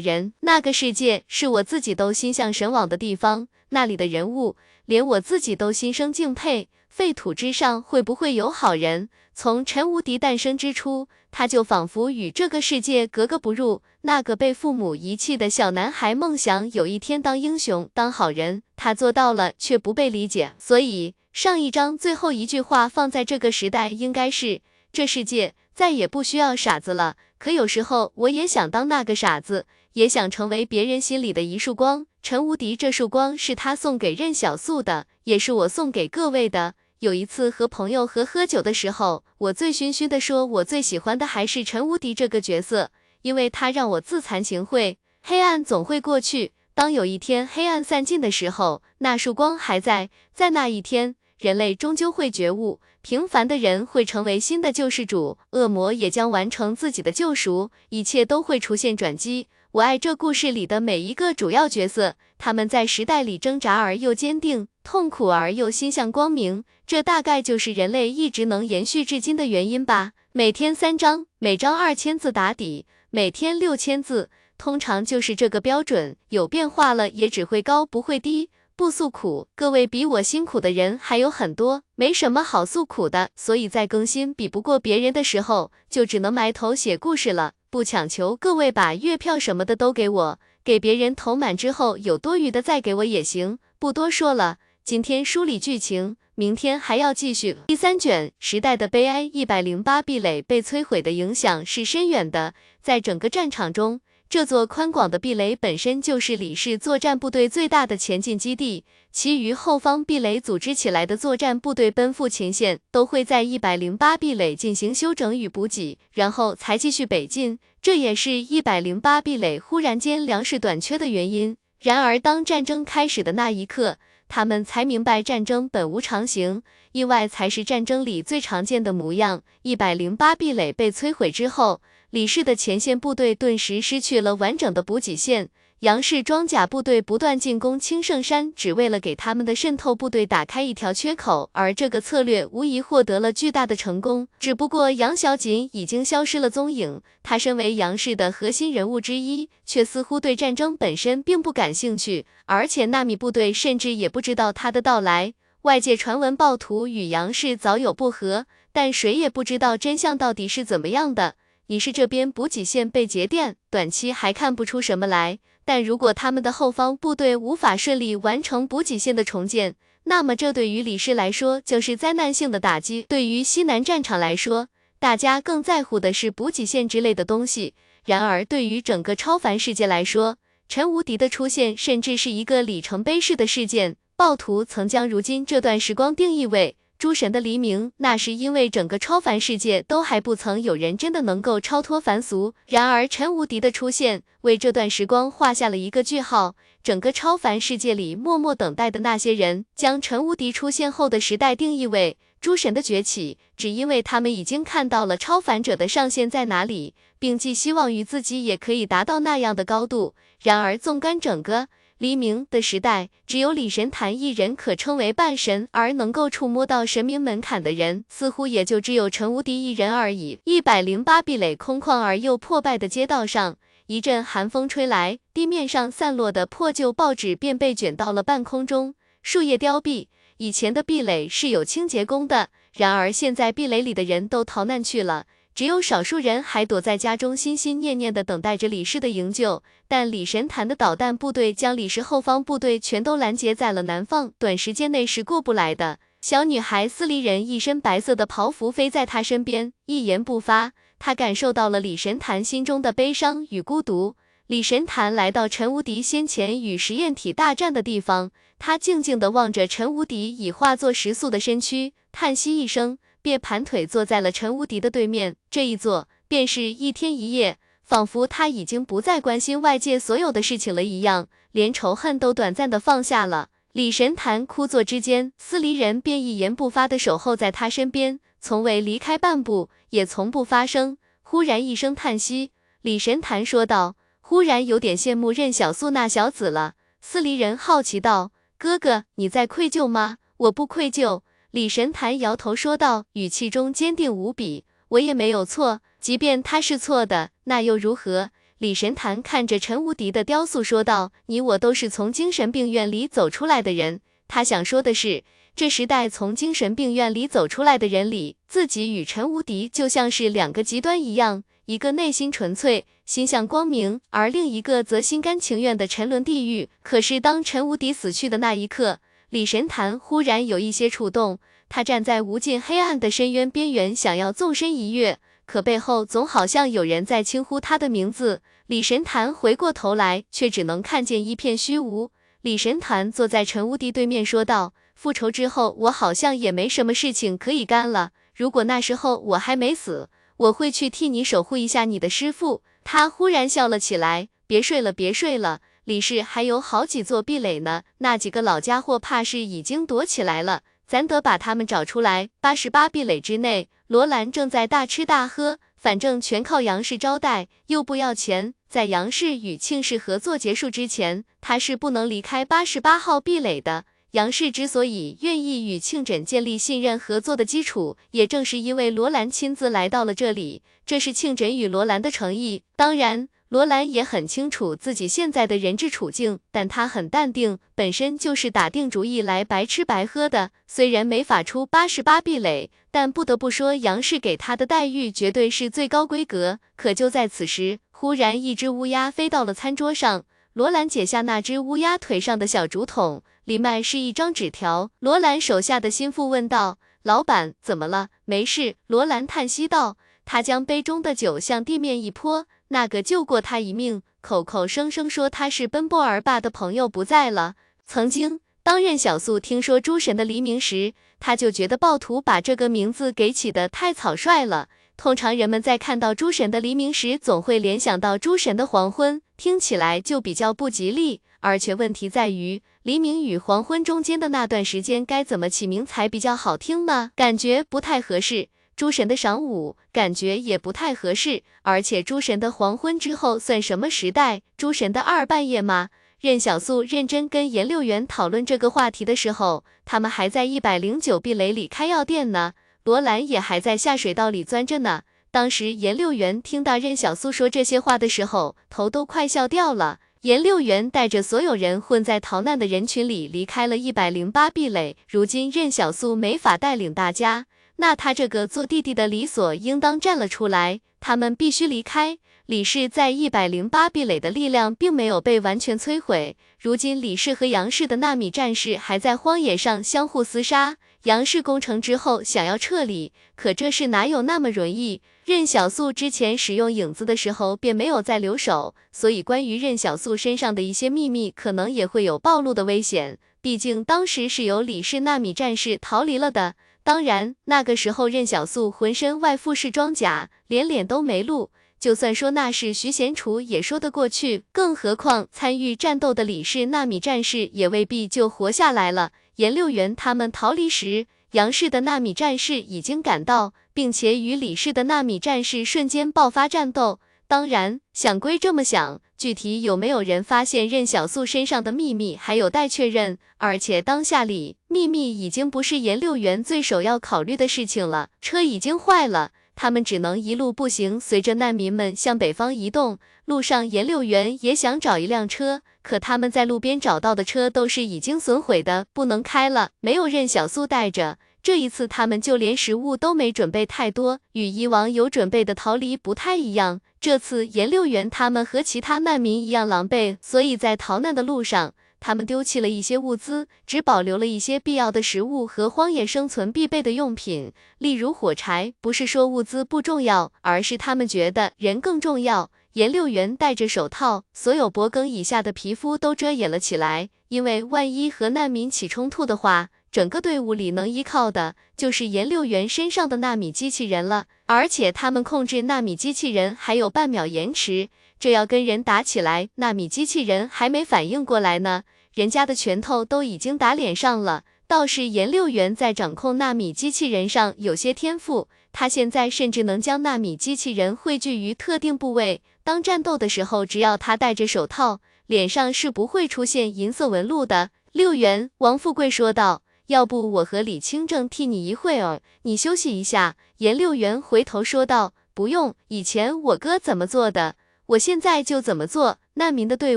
人。那个世界是我自己都心向神往的地方，那里的人物。连我自己都心生敬佩，废土之上会不会有好人？从陈无敌诞生之初，他就仿佛与这个世界格格不入。那个被父母遗弃的小男孩，梦想有一天当英雄、当好人，他做到了，却不被理解。所以上一章最后一句话放在这个时代，应该是这世界再也不需要傻子了。可有时候我也想当那个傻子，也想成为别人心里的一束光。陈无敌这束光是他送给任小素的，也是我送给各位的。有一次和朋友喝喝酒的时候，我醉醺醺的说，我最喜欢的还是陈无敌这个角色，因为他让我自惭形秽。黑暗总会过去，当有一天黑暗散尽的时候，那束光还在。在那一天，人类终究会觉悟，平凡的人会成为新的救世主，恶魔也将完成自己的救赎，一切都会出现转机。我爱这故事里的每一个主要角色，他们在时代里挣扎而又坚定，痛苦而又心向光明。这大概就是人类一直能延续至今的原因吧。每天三章，每章二千字打底，每天六千字，通常就是这个标准。有变化了，也只会高不会低，不诉苦。各位比我辛苦的人还有很多，没什么好诉苦的。所以在更新比不过别人的时候，就只能埋头写故事了。不强求，各位把月票什么的都给我，给别人投满之后有多余的再给我也行。不多说了，今天梳理剧情，明天还要继续。第三卷时代的悲哀，一百零八壁垒被摧毁的影响是深远的，在整个战场中。这座宽广的壁垒本身就是李氏作战部队最大的前进基地，其余后方壁垒组织起来的作战部队奔赴前线，都会在一百零八壁垒进行休整与补给，然后才继续北进。这也是一百零八壁垒忽然间粮食短缺的原因。然而，当战争开始的那一刻，他们才明白战争本无常形，意外才是战争里最常见的模样。一百零八壁垒被摧毁之后。李氏的前线部队顿时失去了完整的补给线，杨氏装甲部队不断进攻青圣山，只为了给他们的渗透部队打开一条缺口，而这个策略无疑获得了巨大的成功。只不过杨小锦已经消失了踪影，他身为杨氏的核心人物之一，却似乎对战争本身并不感兴趣，而且纳米部队甚至也不知道他的到来。外界传闻暴徒与杨氏早有不和，但谁也不知道真相到底是怎么样的。李氏这边补给线被截电，短期还看不出什么来。但如果他们的后方部队无法顺利完成补给线的重建，那么这对于李氏来说就是灾难性的打击。对于西南战场来说，大家更在乎的是补给线之类的东西。然而，对于整个超凡世界来说，陈无敌的出现甚至是一个里程碑式的事件。暴徒曾将如今这段时光定义为。诸神的黎明，那是因为整个超凡世界都还不曾有人真的能够超脱凡俗。然而陈无敌的出现，为这段时光画下了一个句号。整个超凡世界里默默等待的那些人，将陈无敌出现后的时代定义为诸神的崛起，只因为他们已经看到了超凡者的上限在哪里，并寄希望于自己也可以达到那样的高度。然而纵观整个。黎明的时代，只有李神坛一人可称为半神，而能够触摸到神明门槛的人，似乎也就只有陈无敌一人而已。一百零八壁垒空旷而又破败的街道上，一阵寒风吹来，地面上散落的破旧报纸便被卷到了半空中，树叶凋敝。以前的壁垒是有清洁工的，然而现在壁垒里的人都逃难去了。只有少数人还躲在家中，心心念念的等待着李氏的营救。但李神坛的导弹部队将李氏后方部队全都拦截在了南方，短时间内是过不来的。小女孩司离人一身白色的袍服飞在她身边，一言不发。他感受到了李神坛心中的悲伤与孤独。李神坛来到陈无敌先前与实验体大战的地方，他静静地望着陈无敌已化作石塑的身躯，叹息一声，便盘腿坐在了陈无敌的对面。这一坐便是一天一夜，仿佛他已经不再关心外界所有的事情了一样，连仇恨都短暂的放下了。李神坛枯坐之间，司离人便一言不发的守候在他身边，从未离开半步，也从不发声。忽然一声叹息，李神坛说道：“忽然有点羡慕任小素那小子了。”司离人好奇道：“哥哥，你在愧疚吗？”“我不愧疚。”李神坛摇头说道，语气中坚定无比：“我也没有错，即便他是错的，那又如何？”李神坛看着陈无敌的雕塑说道：“你我都是从精神病院里走出来的人。”他想说的是，这时代从精神病院里走出来的人里，自己与陈无敌就像是两个极端一样，一个内心纯粹，心向光明，而另一个则心甘情愿的沉沦地狱。可是当陈无敌死去的那一刻，李神坛忽然有一些触动，他站在无尽黑暗的深渊边缘，想要纵身一跃，可背后总好像有人在轻呼他的名字。李神坛回过头来，却只能看见一片虚无。李神坛坐在陈无敌对面，说道：“复仇之后，我好像也没什么事情可以干了。如果那时候我还没死，我会去替你守护一下你的师父。”他忽然笑了起来：“别睡了，别睡了，李氏还有好几座壁垒呢，那几个老家伙怕是已经躲起来了，咱得把他们找出来。八十八壁垒之内，罗兰正在大吃大喝。”反正全靠杨氏招待，又不要钱。在杨氏与庆氏合作结束之前，他是不能离开八十八号壁垒的。杨氏之所以愿意与庆枕建立信任合作的基础，也正是因为罗兰亲自来到了这里，这是庆枕与罗兰的诚意。当然。罗兰也很清楚自己现在的人质处境，但他很淡定，本身就是打定主意来白吃白喝的。虽然没法出八十八壁垒，但不得不说杨氏给他的待遇绝对是最高规格。可就在此时，忽然一只乌鸦飞到了餐桌上，罗兰解下那只乌鸦腿上的小竹筒，里面是一张纸条。罗兰手下的心腹问道：“老板，怎么了？”没事。罗兰叹息道。他将杯中的酒向地面一泼。那个救过他一命，口口声声说他是奔波儿灞的朋友不在了。曾经，当任小素听说诸神的黎明时，他就觉得暴徒把这个名字给起的太草率了。通常人们在看到诸神的黎明时，总会联想到诸神的黄昏，听起来就比较不吉利。而且问题在于，黎明与黄昏中间的那段时间该怎么起名才比较好听呢？感觉不太合适。诸神的晌午感觉也不太合适，而且诸神的黄昏之后算什么时代？诸神的二半夜吗？任小素认真跟颜六元讨论这个话题的时候，他们还在一百零九壁垒里开药店呢，罗兰也还在下水道里钻着呢。当时颜六元听到任小素说这些话的时候，头都快笑掉了。颜六元带着所有人混在逃难的人群里离开了一百零八壁垒，如今任小素没法带领大家。那他这个做弟弟的理所应当站了出来，他们必须离开。李氏在一百零八壁垒的力量并没有被完全摧毁，如今李氏和杨氏的纳米战士还在荒野上相互厮杀。杨氏攻城之后想要撤离，可这事哪有那么容易？任小素之前使用影子的时候便没有再留手，所以关于任小素身上的一些秘密可能也会有暴露的危险。毕竟当时是由李氏纳米战士逃离了的。当然，那个时候任小素浑身外附是装甲，连脸都没露。就算说那是徐贤楚，也说得过去。更何况参与战斗的李氏纳米战士也未必就活下来了。颜六元他们逃离时，杨氏的纳米战士已经赶到，并且与李氏的纳米战士瞬间爆发战斗。当然，想归这么想，具体有没有人发现任小素身上的秘密，还有待确认。而且当下里，秘密已经不是颜六元最首要考虑的事情了。车已经坏了，他们只能一路步行，随着难民们向北方移动。路上，颜六元也想找一辆车，可他们在路边找到的车都是已经损毁的，不能开了，没有任小素带着。这一次，他们就连食物都没准备太多，与以往有准备的逃离不太一样。这次颜六元他们和其他难民一样狼狈，所以在逃难的路上，他们丢弃了一些物资，只保留了一些必要的食物和荒野生存必备的用品，例如火柴。不是说物资不重要，而是他们觉得人更重要。颜六元戴着手套，所有脖颈以下的皮肤都遮掩了起来，因为万一和难民起冲突的话，整个队伍里能依靠的就是颜六元身上的纳米机器人了。而且他们控制纳米机器人还有半秒延迟。这要跟人打起来，纳米机器人还没反应过来呢，人家的拳头都已经打脸上了。倒是颜六元在掌控纳米机器人上有些天赋，他现在甚至能将纳米机器人汇聚于特定部位。当战斗的时候，只要他戴着手套，脸上是不会出现银色纹路的。六元，王富贵说道，要不我和李清正替你一会儿，你休息一下。颜六元回头说道，不用，以前我哥怎么做的。我现在就怎么做？难民的队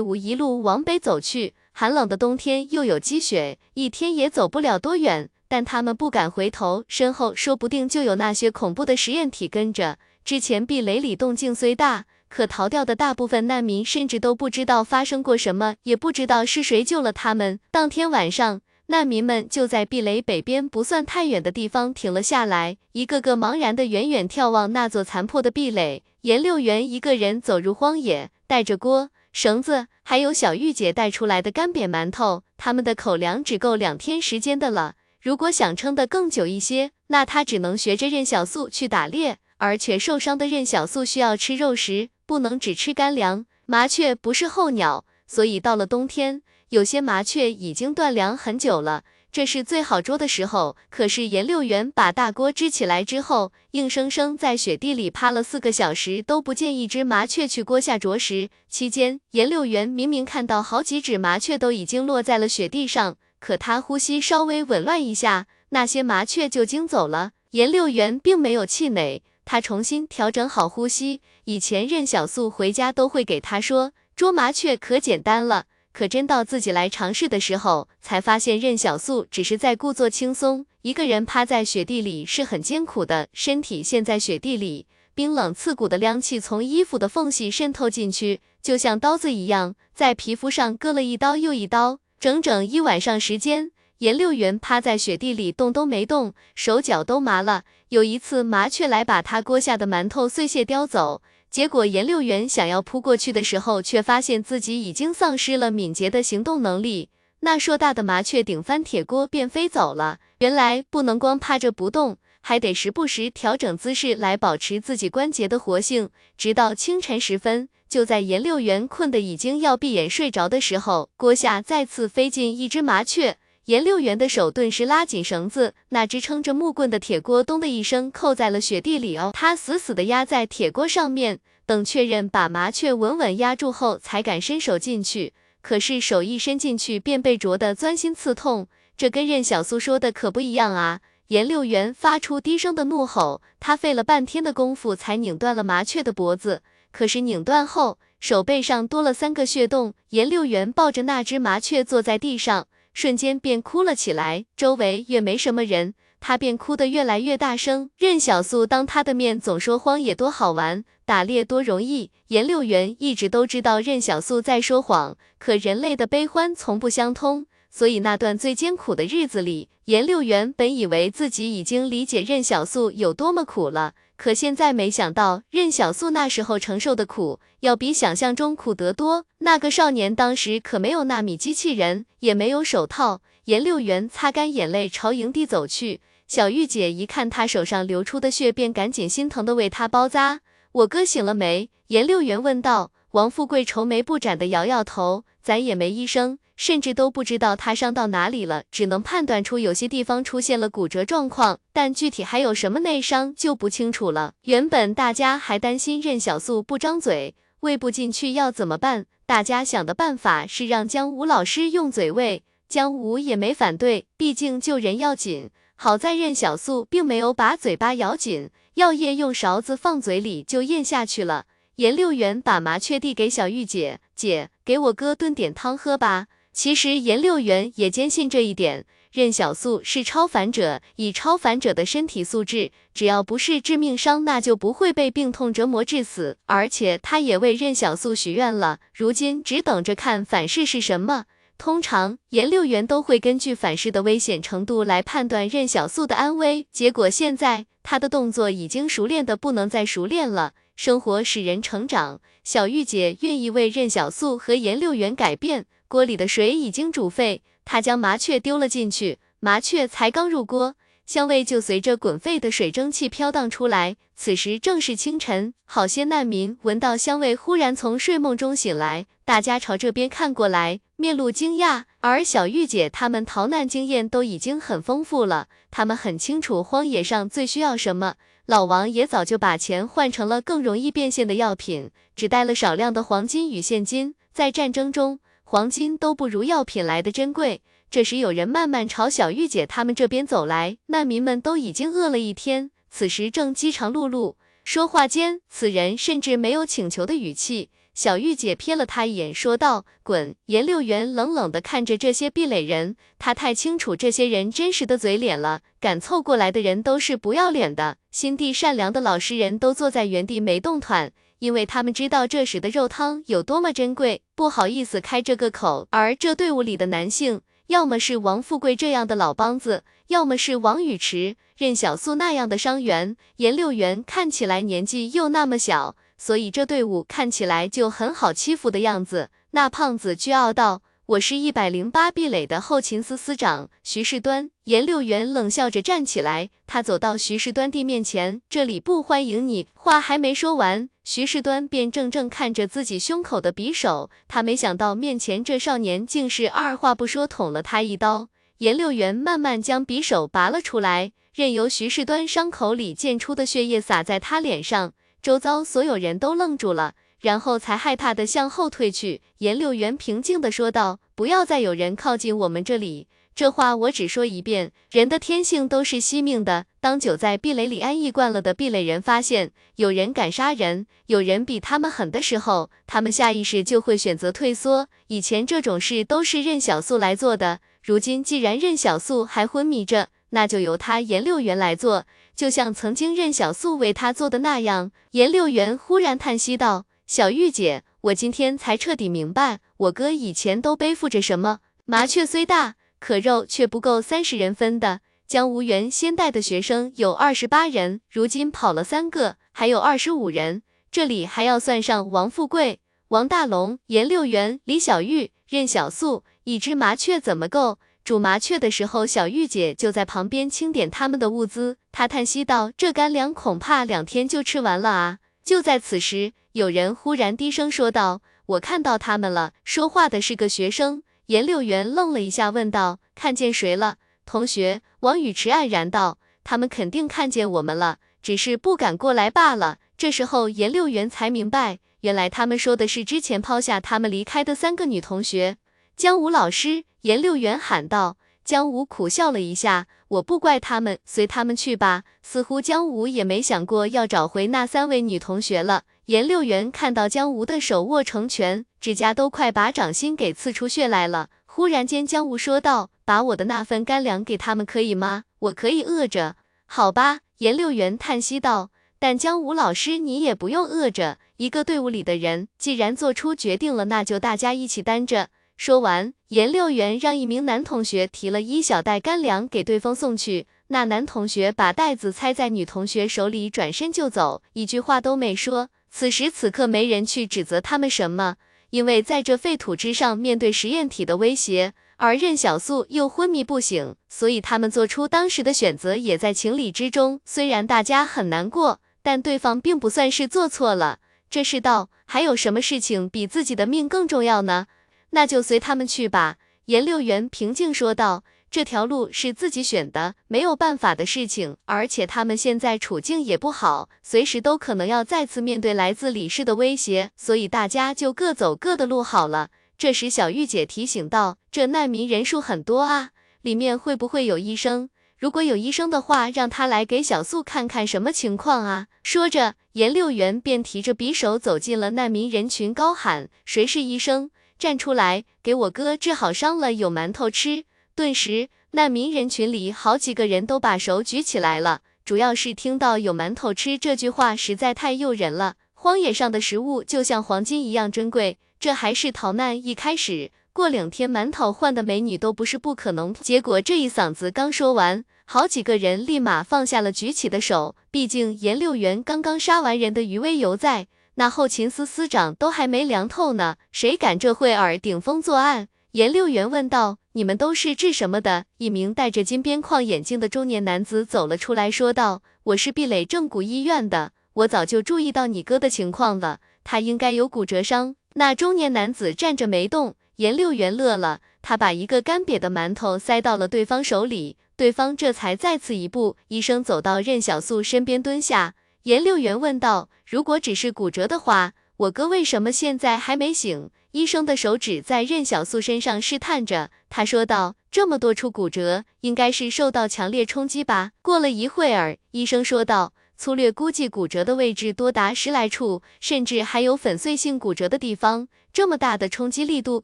伍一路往北走去，寒冷的冬天又有积雪，一天也走不了多远。但他们不敢回头，身后说不定就有那些恐怖的实验体跟着。之前壁垒里动静虽大，可逃掉的大部分难民甚至都不知道发生过什么，也不知道是谁救了他们。当天晚上。难民们就在壁垒北边不算太远的地方停了下来，一个个茫然的远远眺望那座残破的壁垒。颜六元一个人走入荒野，带着锅、绳子，还有小玉姐带出来的干瘪馒头，他们的口粮只够两天时间的了。如果想撑得更久一些，那他只能学着任小素去打猎，而且受伤的任小素需要吃肉食，不能只吃干粮。麻雀不是候鸟，所以到了冬天。有些麻雀已经断粮很久了，这是最好捉的时候。可是颜六元把大锅支起来之后，硬生生在雪地里趴了四个小时，都不见一只麻雀去锅下啄食。期间，颜六元明明看到好几只麻雀都已经落在了雪地上，可他呼吸稍微紊乱一下，那些麻雀就惊走了。颜六元并没有气馁，他重新调整好呼吸。以前任小素回家都会给他说，捉麻雀可简单了。可真到自己来尝试的时候，才发现任小素只是在故作轻松。一个人趴在雪地里是很艰苦的，身体陷在雪地里，冰冷刺骨的凉气从衣服的缝隙渗透进去，就像刀子一样，在皮肤上割了一刀又一刀。整整一晚上时间，颜六元趴在雪地里动都没动，手脚都麻了。有一次，麻雀来把他锅下的馒头碎屑叼走。结果颜六元想要扑过去的时候，却发现自己已经丧失了敏捷的行动能力。那硕大的麻雀顶翻铁锅便飞走了。原来不能光趴着不动，还得时不时调整姿势来保持自己关节的活性。直到清晨时分，就在颜六元困得已经要闭眼睡着的时候，锅下再次飞进一只麻雀。颜六元的手顿时拉紧绳子，那支撑着木棍的铁锅咚的一声扣在了雪地里哦。他死死的压在铁锅上面，等确认把麻雀稳稳压住后，才敢伸手进去。可是手一伸进去，便被啄得钻心刺痛。这跟任小苏说的可不一样啊！颜六元发出低声的怒吼，他费了半天的功夫才拧断了麻雀的脖子，可是拧断后，手背上多了三个血洞。颜六元抱着那只麻雀坐在地上。瞬间便哭了起来，周围越没什么人，他便哭得越来越大声。任小素当他的面总说荒野多好玩，打猎多容易。颜六元一直都知道任小素在说谎，可人类的悲欢从不相通，所以那段最艰苦的日子里，颜六元本以为自己已经理解任小素有多么苦了。可现在没想到，任小素那时候承受的苦，要比想象中苦得多。那个少年当时可没有纳米机器人，也没有手套。颜六元擦干眼泪，朝营地走去。小玉姐一看他手上流出的血，便赶紧心疼的为他包扎。我哥醒了没？颜六元问道。王富贵愁眉不展的摇摇头，咱也没医生。甚至都不知道他伤到哪里了，只能判断出有些地方出现了骨折状况，但具体还有什么内伤就不清楚了。原本大家还担心任小素不张嘴喂不进去要怎么办，大家想的办法是让姜武老师用嘴喂，姜武也没反对，毕竟救人要紧。好在任小素并没有把嘴巴咬紧，药液用勺子放嘴里就咽下去了。颜六元把麻雀递给小玉姐，姐给我哥炖点汤喝吧。其实颜六元也坚信这一点，任小素是超凡者，以超凡者的身体素质，只要不是致命伤，那就不会被病痛折磨致死。而且他也为任小素许愿了，如今只等着看反噬是什么。通常颜六元都会根据反噬的危险程度来判断任小素的安危。结果现在他的动作已经熟练的不能再熟练了。生活使人成长，小玉姐愿意为任小素和颜六元改变。锅里的水已经煮沸，他将麻雀丢了进去，麻雀才刚入锅。香味就随着滚沸的水蒸气飘荡出来。此时正是清晨，好些难民闻到香味，忽然从睡梦中醒来，大家朝这边看过来，面露惊讶。而小玉姐他们逃难经验都已经很丰富了，他们很清楚荒野上最需要什么。老王也早就把钱换成了更容易变现的药品，只带了少量的黄金与现金。在战争中，黄金都不如药品来的珍贵。这时，有人慢慢朝小玉姐他们这边走来。难民们都已经饿了一天，此时正饥肠辘辘。说话间，此人甚至没有请求的语气。小玉姐瞥了他一眼，说道：“滚！”颜六元冷冷地看着这些壁垒人，他太清楚这些人真实的嘴脸了。敢凑过来的人都是不要脸的。心地善良的老实人都坐在原地没动弹。因为他们知道这时的肉汤有多么珍贵，不好意思开这个口。而这队伍里的男性，要么是王富贵这样的老帮子，要么是王宇池、任小素那样的伤员。颜六元看起来年纪又那么小，所以这队伍看起来就很好欺负的样子。那胖子倨傲道。我是一百零八壁垒的后勤司司长徐世端。颜六元冷笑着站起来，他走到徐世端弟面前，这里不欢迎你。话还没说完，徐世端便怔怔看着自己胸口的匕首，他没想到面前这少年竟是二话不说捅了他一刀。颜六元慢慢将匕首拔了出来，任由徐世端伤口里溅出的血液洒在他脸上，周遭所有人都愣住了。然后才害怕的向后退去。颜六元平静的说道：“不要再有人靠近我们这里。这话我只说一遍。人的天性都是惜命的。当久在壁垒里安逸惯了的壁垒人发现有人敢杀人，有人比他们狠的时候，他们下意识就会选择退缩。以前这种事都是任小素来做的，如今既然任小素还昏迷着，那就由他颜六元来做，就像曾经任小素为他做的那样。”颜六元忽然叹息道。小玉姐，我今天才彻底明白，我哥以前都背负着什么。麻雀虽大，可肉却不够三十人分的。江无缘先带的学生有二十八人，如今跑了三个，还有二十五人。这里还要算上王富贵、王大龙、颜六元、李小玉、任小素。一只麻雀怎么够？煮麻雀的时候，小玉姐就在旁边清点他们的物资。她叹息道：“这干粮恐怕两天就吃完了啊！”就在此时。有人忽然低声说道：“我看到他们了。”说话的是个学生。颜六元愣了一下，问道：“看见谁了？”同学王宇驰黯然道：“他们肯定看见我们了，只是不敢过来罢了。”这时候颜六元才明白，原来他们说的是之前抛下他们离开的三个女同学。江武老师，颜六元喊道。江武苦笑了一下：“我不怪他们，随他们去吧。”似乎江武也没想过要找回那三位女同学了。颜六元看到江吴的手握成拳，指甲都快把掌心给刺出血来了。忽然间，江吴说道：“把我的那份干粮给他们可以吗？我可以饿着。”好吧，颜六元叹息道：“但江吴老师，你也不用饿着。一个队伍里的人既然做出决定了，那就大家一起担着。”说完，颜六元让一名男同学提了一小袋干粮给对方送去。那男同学把袋子塞在女同学手里，转身就走，一句话都没说。此时此刻，没人去指责他们什么，因为在这废土之上，面对实验体的威胁，而任小素又昏迷不醒，所以他们做出当时的选择也在情理之中。虽然大家很难过，但对方并不算是做错了。这世道还有什么事情比自己的命更重要呢？那就随他们去吧。颜六元平静说道。这条路是自己选的，没有办法的事情，而且他们现在处境也不好，随时都可能要再次面对来自李氏的威胁，所以大家就各走各的路好了。这时，小玉姐提醒道：“这难民人数很多啊，里面会不会有医生？如果有医生的话，让他来给小素看看什么情况啊。”说着，颜六元便提着匕首走进了难民人群，高喊：“谁是医生？站出来，给我哥治好伤了，有馒头吃。”顿时，难民人群里好几个人都把手举起来了。主要是听到有馒头吃这句话实在太诱人了。荒野上的食物就像黄金一样珍贵，这还是逃难一开始。过两天馒头换的美女都不是不可能。结果这一嗓子刚说完，好几个人立马放下了举起的手，毕竟颜六元刚刚杀完人的余威犹在，那后勤司司长都还没凉透呢，谁敢这会儿顶风作案？颜六元问道：“你们都是治什么的？”一名戴着金边框眼镜的中年男子走了出来，说道：“我是壁垒正骨医院的，我早就注意到你哥的情况了，他应该有骨折伤。”那中年男子站着没动，颜六元乐了，他把一个干瘪的馒头塞到了对方手里，对方这才再次一步，医生走到任小素身边蹲下。颜六元问道：“如果只是骨折的话，我哥为什么现在还没醒？”医生的手指在任小素身上试探着，他说道：“这么多处骨折，应该是受到强烈冲击吧？”过了一会儿，医生说道：“粗略估计，骨折的位置多达十来处，甚至还有粉碎性骨折的地方。这么大的冲击力度，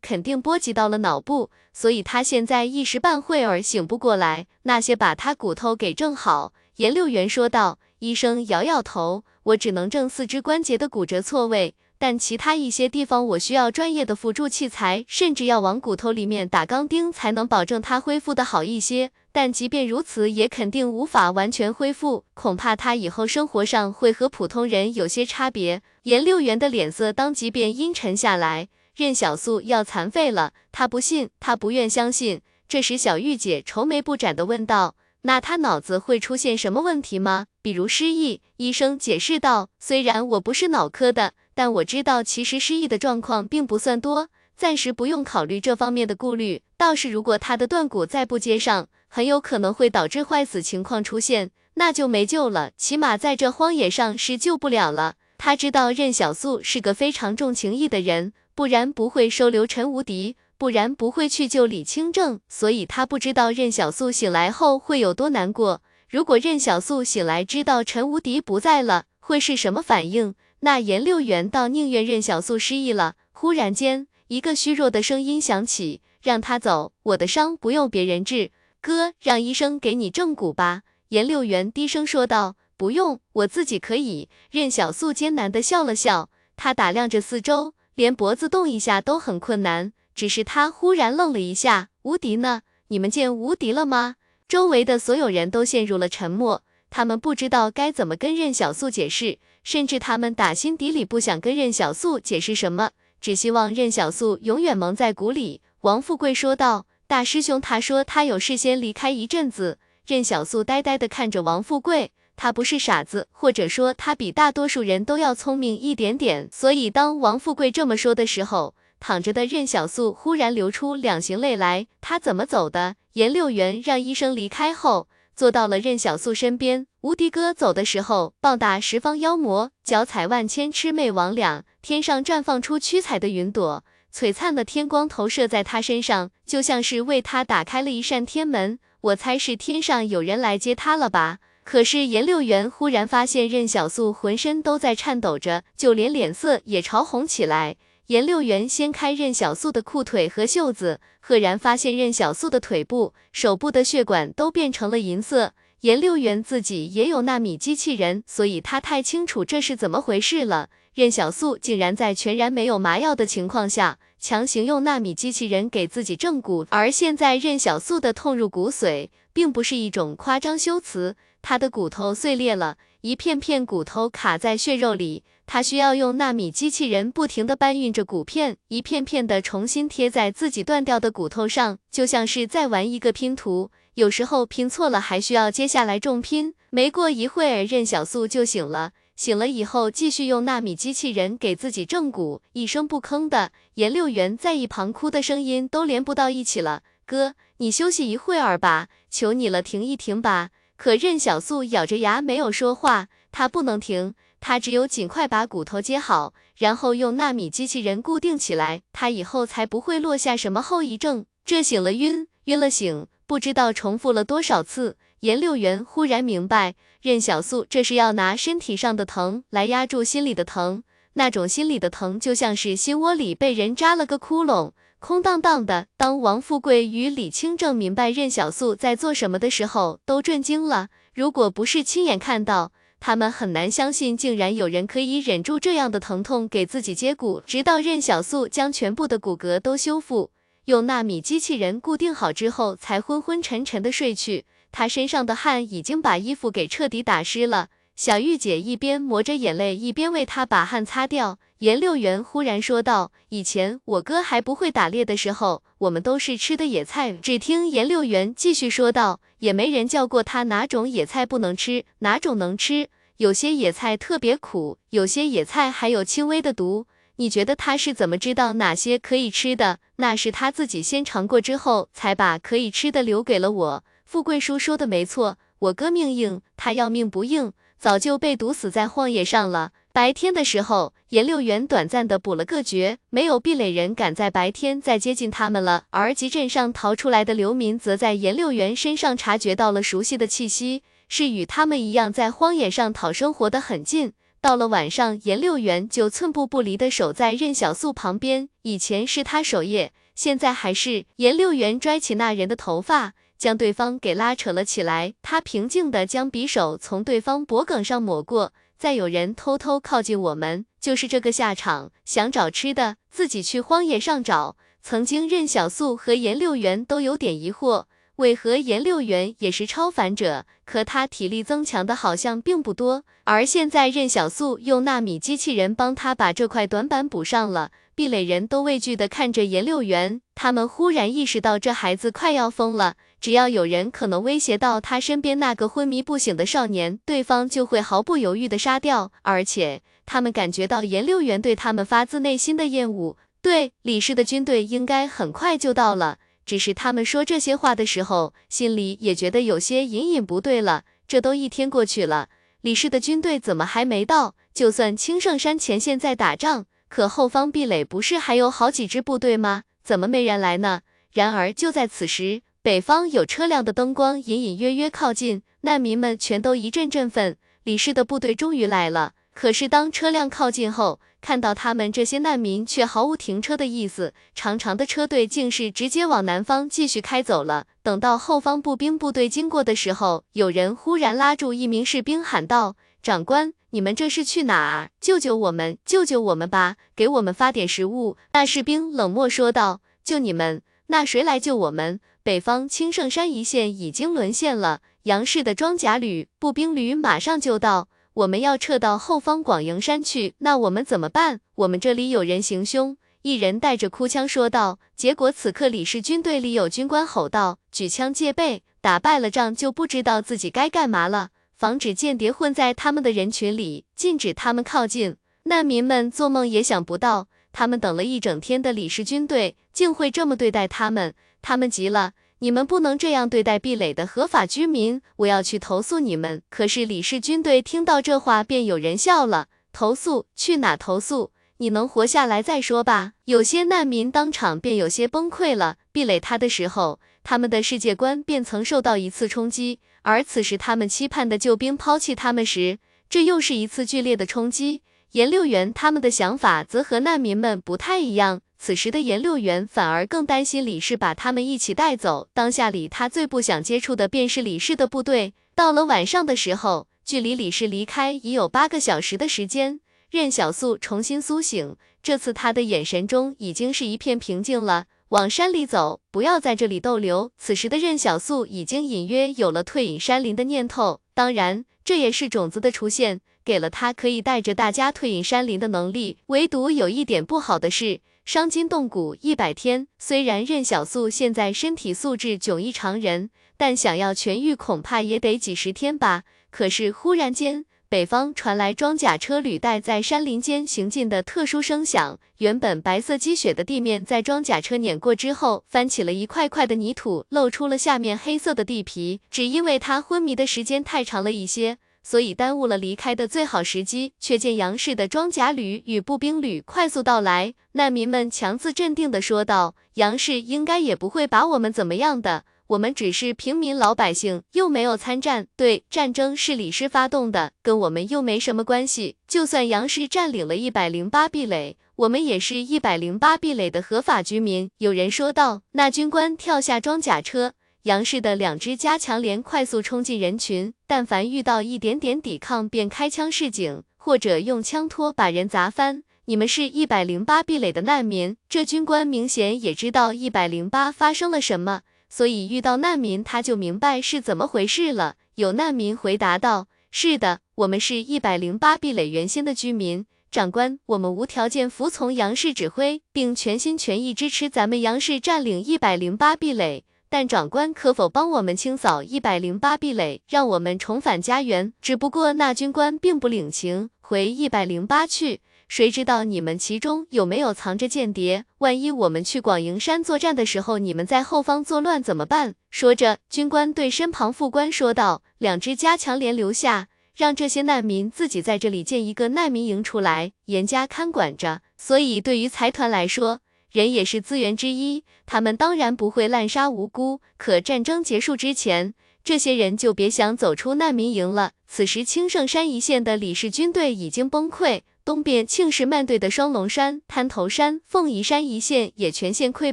肯定波及到了脑部，所以他现在一时半会儿醒不过来。那些把他骨头给正好。”颜六元说道。医生摇摇头：“我只能正四肢关节的骨折错位。”但其他一些地方我需要专业的辅助器材，甚至要往骨头里面打钢钉，才能保证它恢复的好一些。但即便如此，也肯定无法完全恢复，恐怕他以后生活上会和普通人有些差别。颜六元的脸色当即便阴沉下来。任小素要残废了，他不信，他不愿相信。这时，小玉姐愁眉不展地问道：“那他脑子会出现什么问题吗？比如失忆？”医生解释道：“虽然我不是脑科的。”但我知道，其实失忆的状况并不算多，暂时不用考虑这方面的顾虑。倒是如果他的断骨再不接上，很有可能会导致坏死情况出现，那就没救了，起码在这荒野上是救不了了。他知道任小素是个非常重情义的人，不然不会收留陈无敌，不然不会去救李清正，所以他不知道任小素醒来后会有多难过。如果任小素醒来知道陈无敌不在了，会是什么反应？那颜六元倒宁愿任小素失忆了。忽然间，一个虚弱的声音响起：“让他走，我的伤不用别人治，哥，让医生给你正骨吧。”颜六元低声说道：“不用，我自己可以。”任小素艰难的笑了笑，他打量着四周，连脖子动一下都很困难。只是他忽然愣了一下：“无敌呢？你们见无敌了吗？”周围的所有人都陷入了沉默，他们不知道该怎么跟任小素解释。甚至他们打心底里不想跟任小素解释什么，只希望任小素永远蒙在鼓里。王富贵说道：“大师兄，他说他有事先离开一阵子。”任小素呆呆地看着王富贵，他不是傻子，或者说他比大多数人都要聪明一点点。所以当王富贵这么说的时候，躺着的任小素忽然流出两行泪来。他怎么走的？颜六元让医生离开后。坐到了任小素身边，无敌哥走的时候，棒打十方妖魔，脚踩万千魑魅魍魉，天上绽放出七彩的云朵，璀璨的天光投射在他身上，就像是为他打开了一扇天门。我猜是天上有人来接他了吧？可是颜六元忽然发现任小素浑身都在颤抖着，就连脸色也潮红起来。颜六元掀开任小素的裤腿和袖子，赫然发现任小素的腿部、手部的血管都变成了银色。颜六元自己也有纳米机器人，所以他太清楚这是怎么回事了。任小素竟然在全然没有麻药的情况下，强行用纳米机器人给自己正骨，而现在任小素的痛入骨髓，并不是一种夸张修辞，她的骨头碎裂了，一片片骨头卡在血肉里。他需要用纳米机器人不停地搬运着骨片，一片片的重新贴在自己断掉的骨头上，就像是在玩一个拼图。有时候拼错了，还需要接下来重拼。没过一会儿，任小素就醒了。醒了以后，继续用纳米机器人给自己正骨，一声不吭的。颜六元在一旁哭的声音都连不到一起了。哥，你休息一会儿吧，求你了，停一停吧。可任小素咬着牙没有说话，他不能停。他只有尽快把骨头接好，然后用纳米机器人固定起来，他以后才不会落下什么后遗症。这醒了晕，晕了醒，不知道重复了多少次。颜六元忽然明白，任小素这是要拿身体上的疼来压住心里的疼，那种心里的疼就像是心窝里被人扎了个窟窿，空荡荡的。当王富贵与李清正明白任小素在做什么的时候，都震惊了。如果不是亲眼看到，他们很难相信，竟然有人可以忍住这样的疼痛给自己接骨，直到任小素将全部的骨骼都修复。用纳米机器人固定好之后，才昏昏沉沉的睡去。他身上的汗已经把衣服给彻底打湿了。小玉姐一边抹着眼泪，一边为他把汗擦掉。颜六元忽然说道：“以前我哥还不会打猎的时候，我们都是吃的野菜。”只听颜六元继续说道：“也没人教过他哪种野菜不能吃，哪种能吃。有些野菜特别苦，有些野菜还有轻微的毒。你觉得他是怎么知道哪些可以吃的？那是他自己先尝过之后，才把可以吃的留给了我。富贵叔说的没错，我哥命硬，他要命不硬。”早就被毒死在荒野上了。白天的时候，颜六元短暂的补了个觉，没有壁垒人敢在白天再接近他们了。而集镇上逃出来的流民，则在颜六元身上察觉到了熟悉的气息，是与他们一样在荒野上讨生活的很近。到了晚上，颜六元就寸步不离的守在任小素旁边。以前是他守夜，现在还是。颜六元拽起那人的头发。将对方给拉扯了起来，他平静地将匕首从对方脖颈上抹过。再有人偷偷靠近我们，就是这个下场。想找吃的，自己去荒野上找。曾经任小素和颜六元都有点疑惑，为何颜六元也是超凡者，可他体力增强的好像并不多。而现在任小素用纳米机器人帮他把这块短板补上了。壁垒人都畏惧地看着颜六元，他们忽然意识到这孩子快要疯了。只要有人可能威胁到他身边那个昏迷不醒的少年，对方就会毫不犹豫的杀掉。而且他们感觉到颜六元对他们发自内心的厌恶。对，李氏的军队应该很快就到了，只是他们说这些话的时候，心里也觉得有些隐隐不对了。这都一天过去了，李氏的军队怎么还没到？就算青圣山前线在打仗，可后方壁垒不是还有好几支部队吗？怎么没人来呢？然而就在此时。北方有车辆的灯光隐隐约约靠近，难民们全都一阵振奋。李氏的部队终于来了。可是当车辆靠近后，看到他们这些难民却毫无停车的意思，长长的车队竟是直接往南方继续开走了。等到后方步兵部队经过的时候，有人忽然拉住一名士兵，喊道：“长官，你们这是去哪儿？救救我们，救救我们吧，给我们发点食物。”那士兵冷漠说道：“救你们？那谁来救我们？”北方青圣山一线已经沦陷了，杨氏的装甲旅、步兵旅马上就到，我们要撤到后方广营山去，那我们怎么办？我们这里有人行凶。一人带着哭腔说道。结果此刻李氏军队里有军官吼道：“举枪戒备，打败了仗就不知道自己该干嘛了，防止间谍混在他们的人群里，禁止他们靠近。”难民们做梦也想不到，他们等了一整天的李氏军队竟会这么对待他们。他们急了，你们不能这样对待壁垒的合法居民，我要去投诉你们。可是李氏军队听到这话，便有人笑了。投诉？去哪投诉？你能活下来再说吧。有些难民当场便有些崩溃了。壁垒塌的时候，他们的世界观便曾受到一次冲击，而此时他们期盼的救兵抛弃他们时，这又是一次剧烈的冲击。颜六元他们的想法则和难民们不太一样。此时的颜六元反而更担心李氏把他们一起带走。当下里，他最不想接触的便是李氏的部队。到了晚上的时候，距离李氏离开已有八个小时的时间。任小素重新苏醒，这次他的眼神中已经是一片平静了。往山里走，不要在这里逗留。此时的任小素已经隐约有了退隐山林的念头。当然，这也是种子的出现，给了他可以带着大家退隐山林的能力。唯独有一点不好的是。伤筋动骨一百天，虽然任小素现在身体素质迥异常人，但想要痊愈，恐怕也得几十天吧。可是忽然间，北方传来装甲车履带在山林间行进的特殊声响。原本白色积雪的地面，在装甲车碾过之后，翻起了一块块的泥土，露出了下面黑色的地皮。只因为他昏迷的时间太长了一些。所以耽误了离开的最好时机，却见杨氏的装甲旅与步兵旅快速到来。难民们强自镇定地说道：“杨氏应该也不会把我们怎么样的，我们只是平民老百姓，又没有参战。对，战争是李氏发动的，跟我们又没什么关系。就算杨氏占领了一百零八壁垒，我们也是一百零八壁垒的合法居民。”有人说道。那军官跳下装甲车。杨氏的两支加强连快速冲进人群，但凡遇到一点点抵抗，便开枪示警，或者用枪托把人砸翻。你们是一百零八壁垒的难民。这军官明显也知道一百零八发生了什么，所以遇到难民他就明白是怎么回事了。有难民回答道：“是的，我们是一百零八壁垒原先的居民。长官，我们无条件服从杨氏指挥，并全心全意支持咱们杨氏占领一百零八壁垒。”但长官可否帮我们清扫一百零八壁垒，让我们重返家园？只不过那军官并不领情，回一百零八去。谁知道你们其中有没有藏着间谍？万一我们去广营山作战的时候，你们在后方作乱怎么办？说着，军官对身旁副官说道：“两支加强连留下，让这些难民自己在这里建一个难民营出来，严加看管着。所以对于财团来说，人也是资源之一，他们当然不会滥杀无辜。可战争结束之前，这些人就别想走出难民营了。此时青圣山一线的李氏军队已经崩溃，东边庆氏慢队的双龙山、滩头山、凤仪山一线也全线溃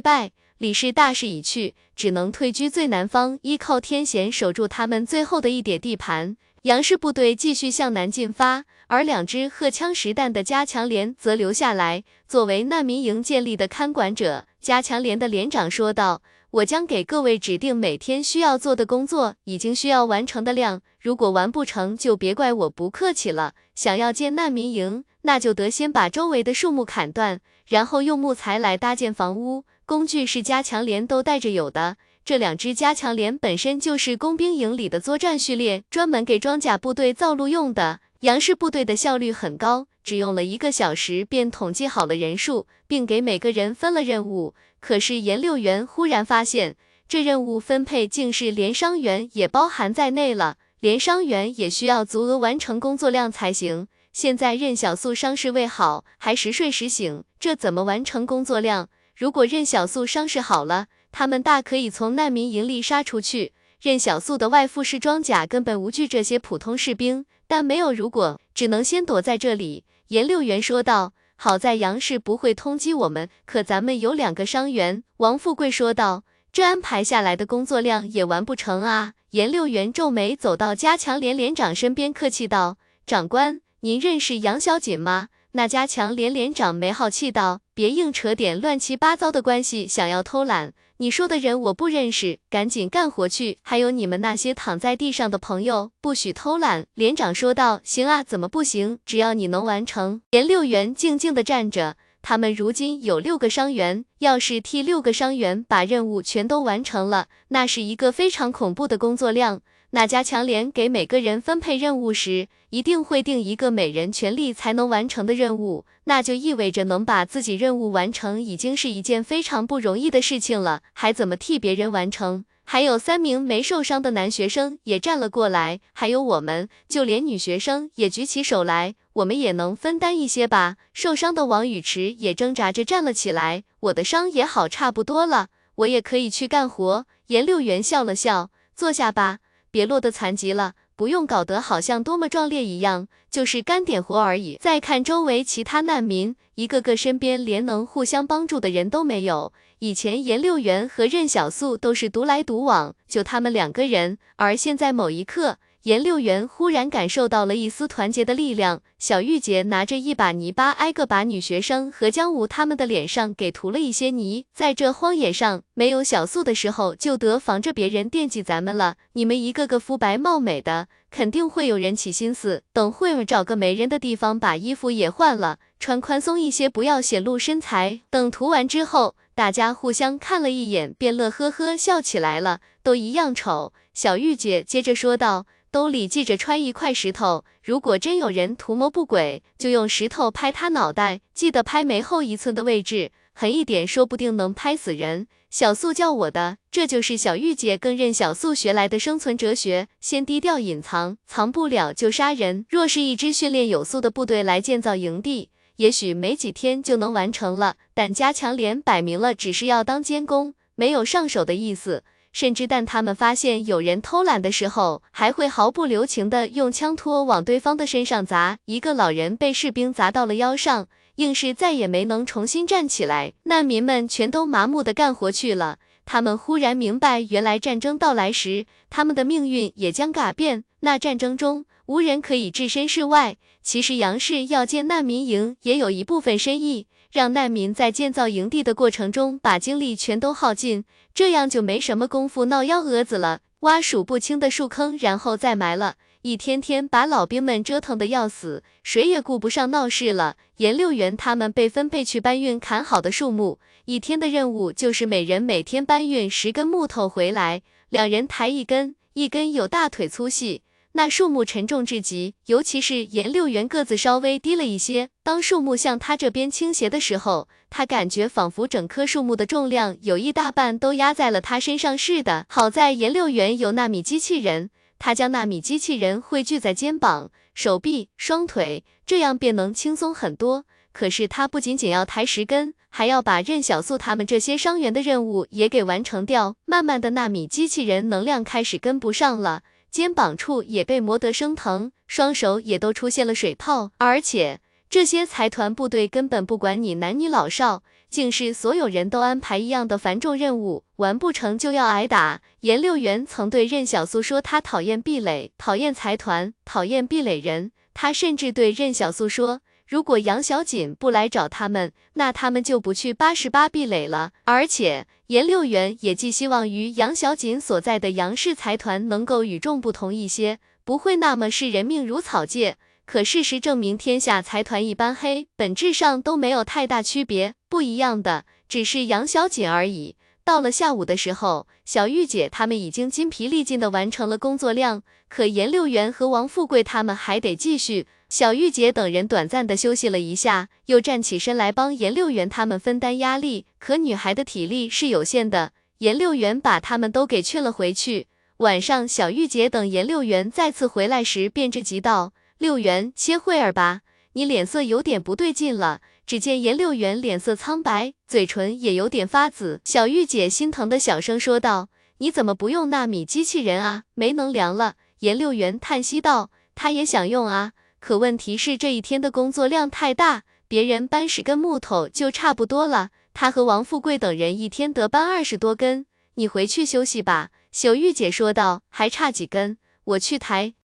败。李氏大势已去，只能退居最南方，依靠天险守住他们最后的一点地盘。杨氏部队继续向南进发。而两支荷枪实弹的加强连则留下来，作为难民营建立的看管者。加强连的连长说道：“我将给各位指定每天需要做的工作，已经需要完成的量。如果完不成，就别怪我不客气了。想要建难民营，那就得先把周围的树木砍断，然后用木材来搭建房屋。工具是加强连都带着有的。这两支加强连本身就是工兵营里的作战序列，专门给装甲部队造路用的。”杨氏部队的效率很高，只用了一个小时便统计好了人数，并给每个人分了任务。可是严六元忽然发现，这任务分配竟是连伤员也包含在内了，连伤员也需要足额完成工作量才行。现在任小素伤势未好，还时睡时醒，这怎么完成工作量？如果任小素伤势好了，他们大可以从难民营里杀出去。任小素的外附式装甲根本无惧这些普通士兵。但没有如果，只能先躲在这里。严六元说道：“好在杨氏不会通缉我们，可咱们有两个伤员。”王富贵说道：“这安排下来的工作量也完不成啊。”严六元皱眉走到加强连连长身边，客气道：“长官，您认识杨小锦吗？”那加强连连长没好气道：“别硬扯点乱七八糟的关系，想要偷懒。”你说的人我不认识，赶紧干活去。还有你们那些躺在地上的朋友，不许偷懒。连长说道。行啊，怎么不行？只要你能完成。连六元静静的站着，他们如今有六个伤员，要是替六个伤员把任务全都完成了，那是一个非常恐怖的工作量。那加强连给每个人分配任务时，一定会定一个每人全力才能完成的任务，那就意味着能把自己任务完成，已经是一件非常不容易的事情了，还怎么替别人完成？还有三名没受伤的男学生也站了过来，还有我们，就连女学生也举起手来，我们也能分担一些吧。受伤的王宇池也挣扎着站了起来，我的伤也好差不多了，我也可以去干活。严六元笑了笑，坐下吧。别落得残疾了，不用搞得好像多么壮烈一样，就是干点活而已。再看周围其他难民，一个个身边连能互相帮助的人都没有。以前严六元和任小素都是独来独往，就他们两个人，而现在某一刻。颜六元忽然感受到了一丝团结的力量。小玉姐拿着一把泥巴，挨个把女学生和江武他们的脸上给涂了一些泥。在这荒野上，没有小素的时候，就得防着别人惦记咱们了。你们一个个肤白貌美的，肯定会有人起心思，等会儿找个没人的地方，把衣服也换了，穿宽松一些，不要显露身材。等涂完之后，大家互相看了一眼，便乐呵呵笑起来了，都一样丑。小玉姐接着说道。兜里系着揣一块石头，如果真有人图谋不轨，就用石头拍他脑袋，记得拍眉后一寸的位置，狠一点，说不定能拍死人。小素教我的，这就是小玉姐更任小素学来的生存哲学：先低调隐藏，藏不了就杀人。若是一支训练有素的部队来建造营地，也许没几天就能完成了。但加强连摆明了只是要当监工，没有上手的意思。甚至，但他们发现有人偷懒的时候，还会毫不留情地用枪托往对方的身上砸。一个老人被士兵砸到了腰上，硬是再也没能重新站起来。难民们全都麻木地干活去了。他们忽然明白，原来战争到来时，他们的命运也将改变。那战争中。无人可以置身事外。其实杨氏要建难民营，也有一部分深意，让难民在建造营地的过程中把精力全都耗尽，这样就没什么功夫闹幺蛾子了，挖数不清的树坑，然后再埋了。一天天把老兵们折腾的要死，谁也顾不上闹事了。颜六元他们被分配去搬运砍好的树木，一天的任务就是每人每天搬运十根木头回来，两人抬一根，一根有大腿粗细。那树木沉重至极，尤其是颜六元个子稍微低了一些，当树木向他这边倾斜的时候，他感觉仿佛整棵树木的重量有一大半都压在了他身上似的。好在颜六元有纳米机器人。他将纳米机器人汇聚在肩膀、手臂、双腿，这样便能轻松很多。可是他不仅仅要抬十根，还要把任小素他们这些伤员的任务也给完成掉。慢慢的，纳米机器人能量开始跟不上了，肩膀处也被磨得生疼，双手也都出现了水泡，而且。这些财团部队根本不管你男女老少，竟是所有人都安排一样的繁重任务，完不成就要挨打。颜六元曾对任小素说，他讨厌壁垒，讨厌财团，讨厌壁垒人。他甚至对任小素说，如果杨小锦不来找他们，那他们就不去八十八壁垒了。而且颜六元也寄希望于杨小锦所在的杨氏财团能够与众不同一些，不会那么视人命如草芥。可事实证明，天下财团一般黑，本质上都没有太大区别，不一样的只是杨小锦而已。到了下午的时候，小玉姐他们已经筋疲力尽的完成了工作量，可严六元和王富贵他们还得继续。小玉姐等人短暂的休息了一下，又站起身来帮严六元他们分担压力。可女孩的体力是有限的，严六元把他们都给劝了回去。晚上，小玉姐等严六元再次回来时，便着急道。六元，歇会儿吧，你脸色有点不对劲了。只见颜六元脸色苍白，嘴唇也有点发紫。小玉姐心疼的小声说道：“你怎么不用纳米机器人啊？没能量了。”颜六元叹息道：“他也想用啊，可问题是这一天的工作量太大，别人搬十根木头就差不多了，他和王富贵等人一天得搬二十多根。你回去休息吧。”小玉姐说道：“还差几根，我去抬。”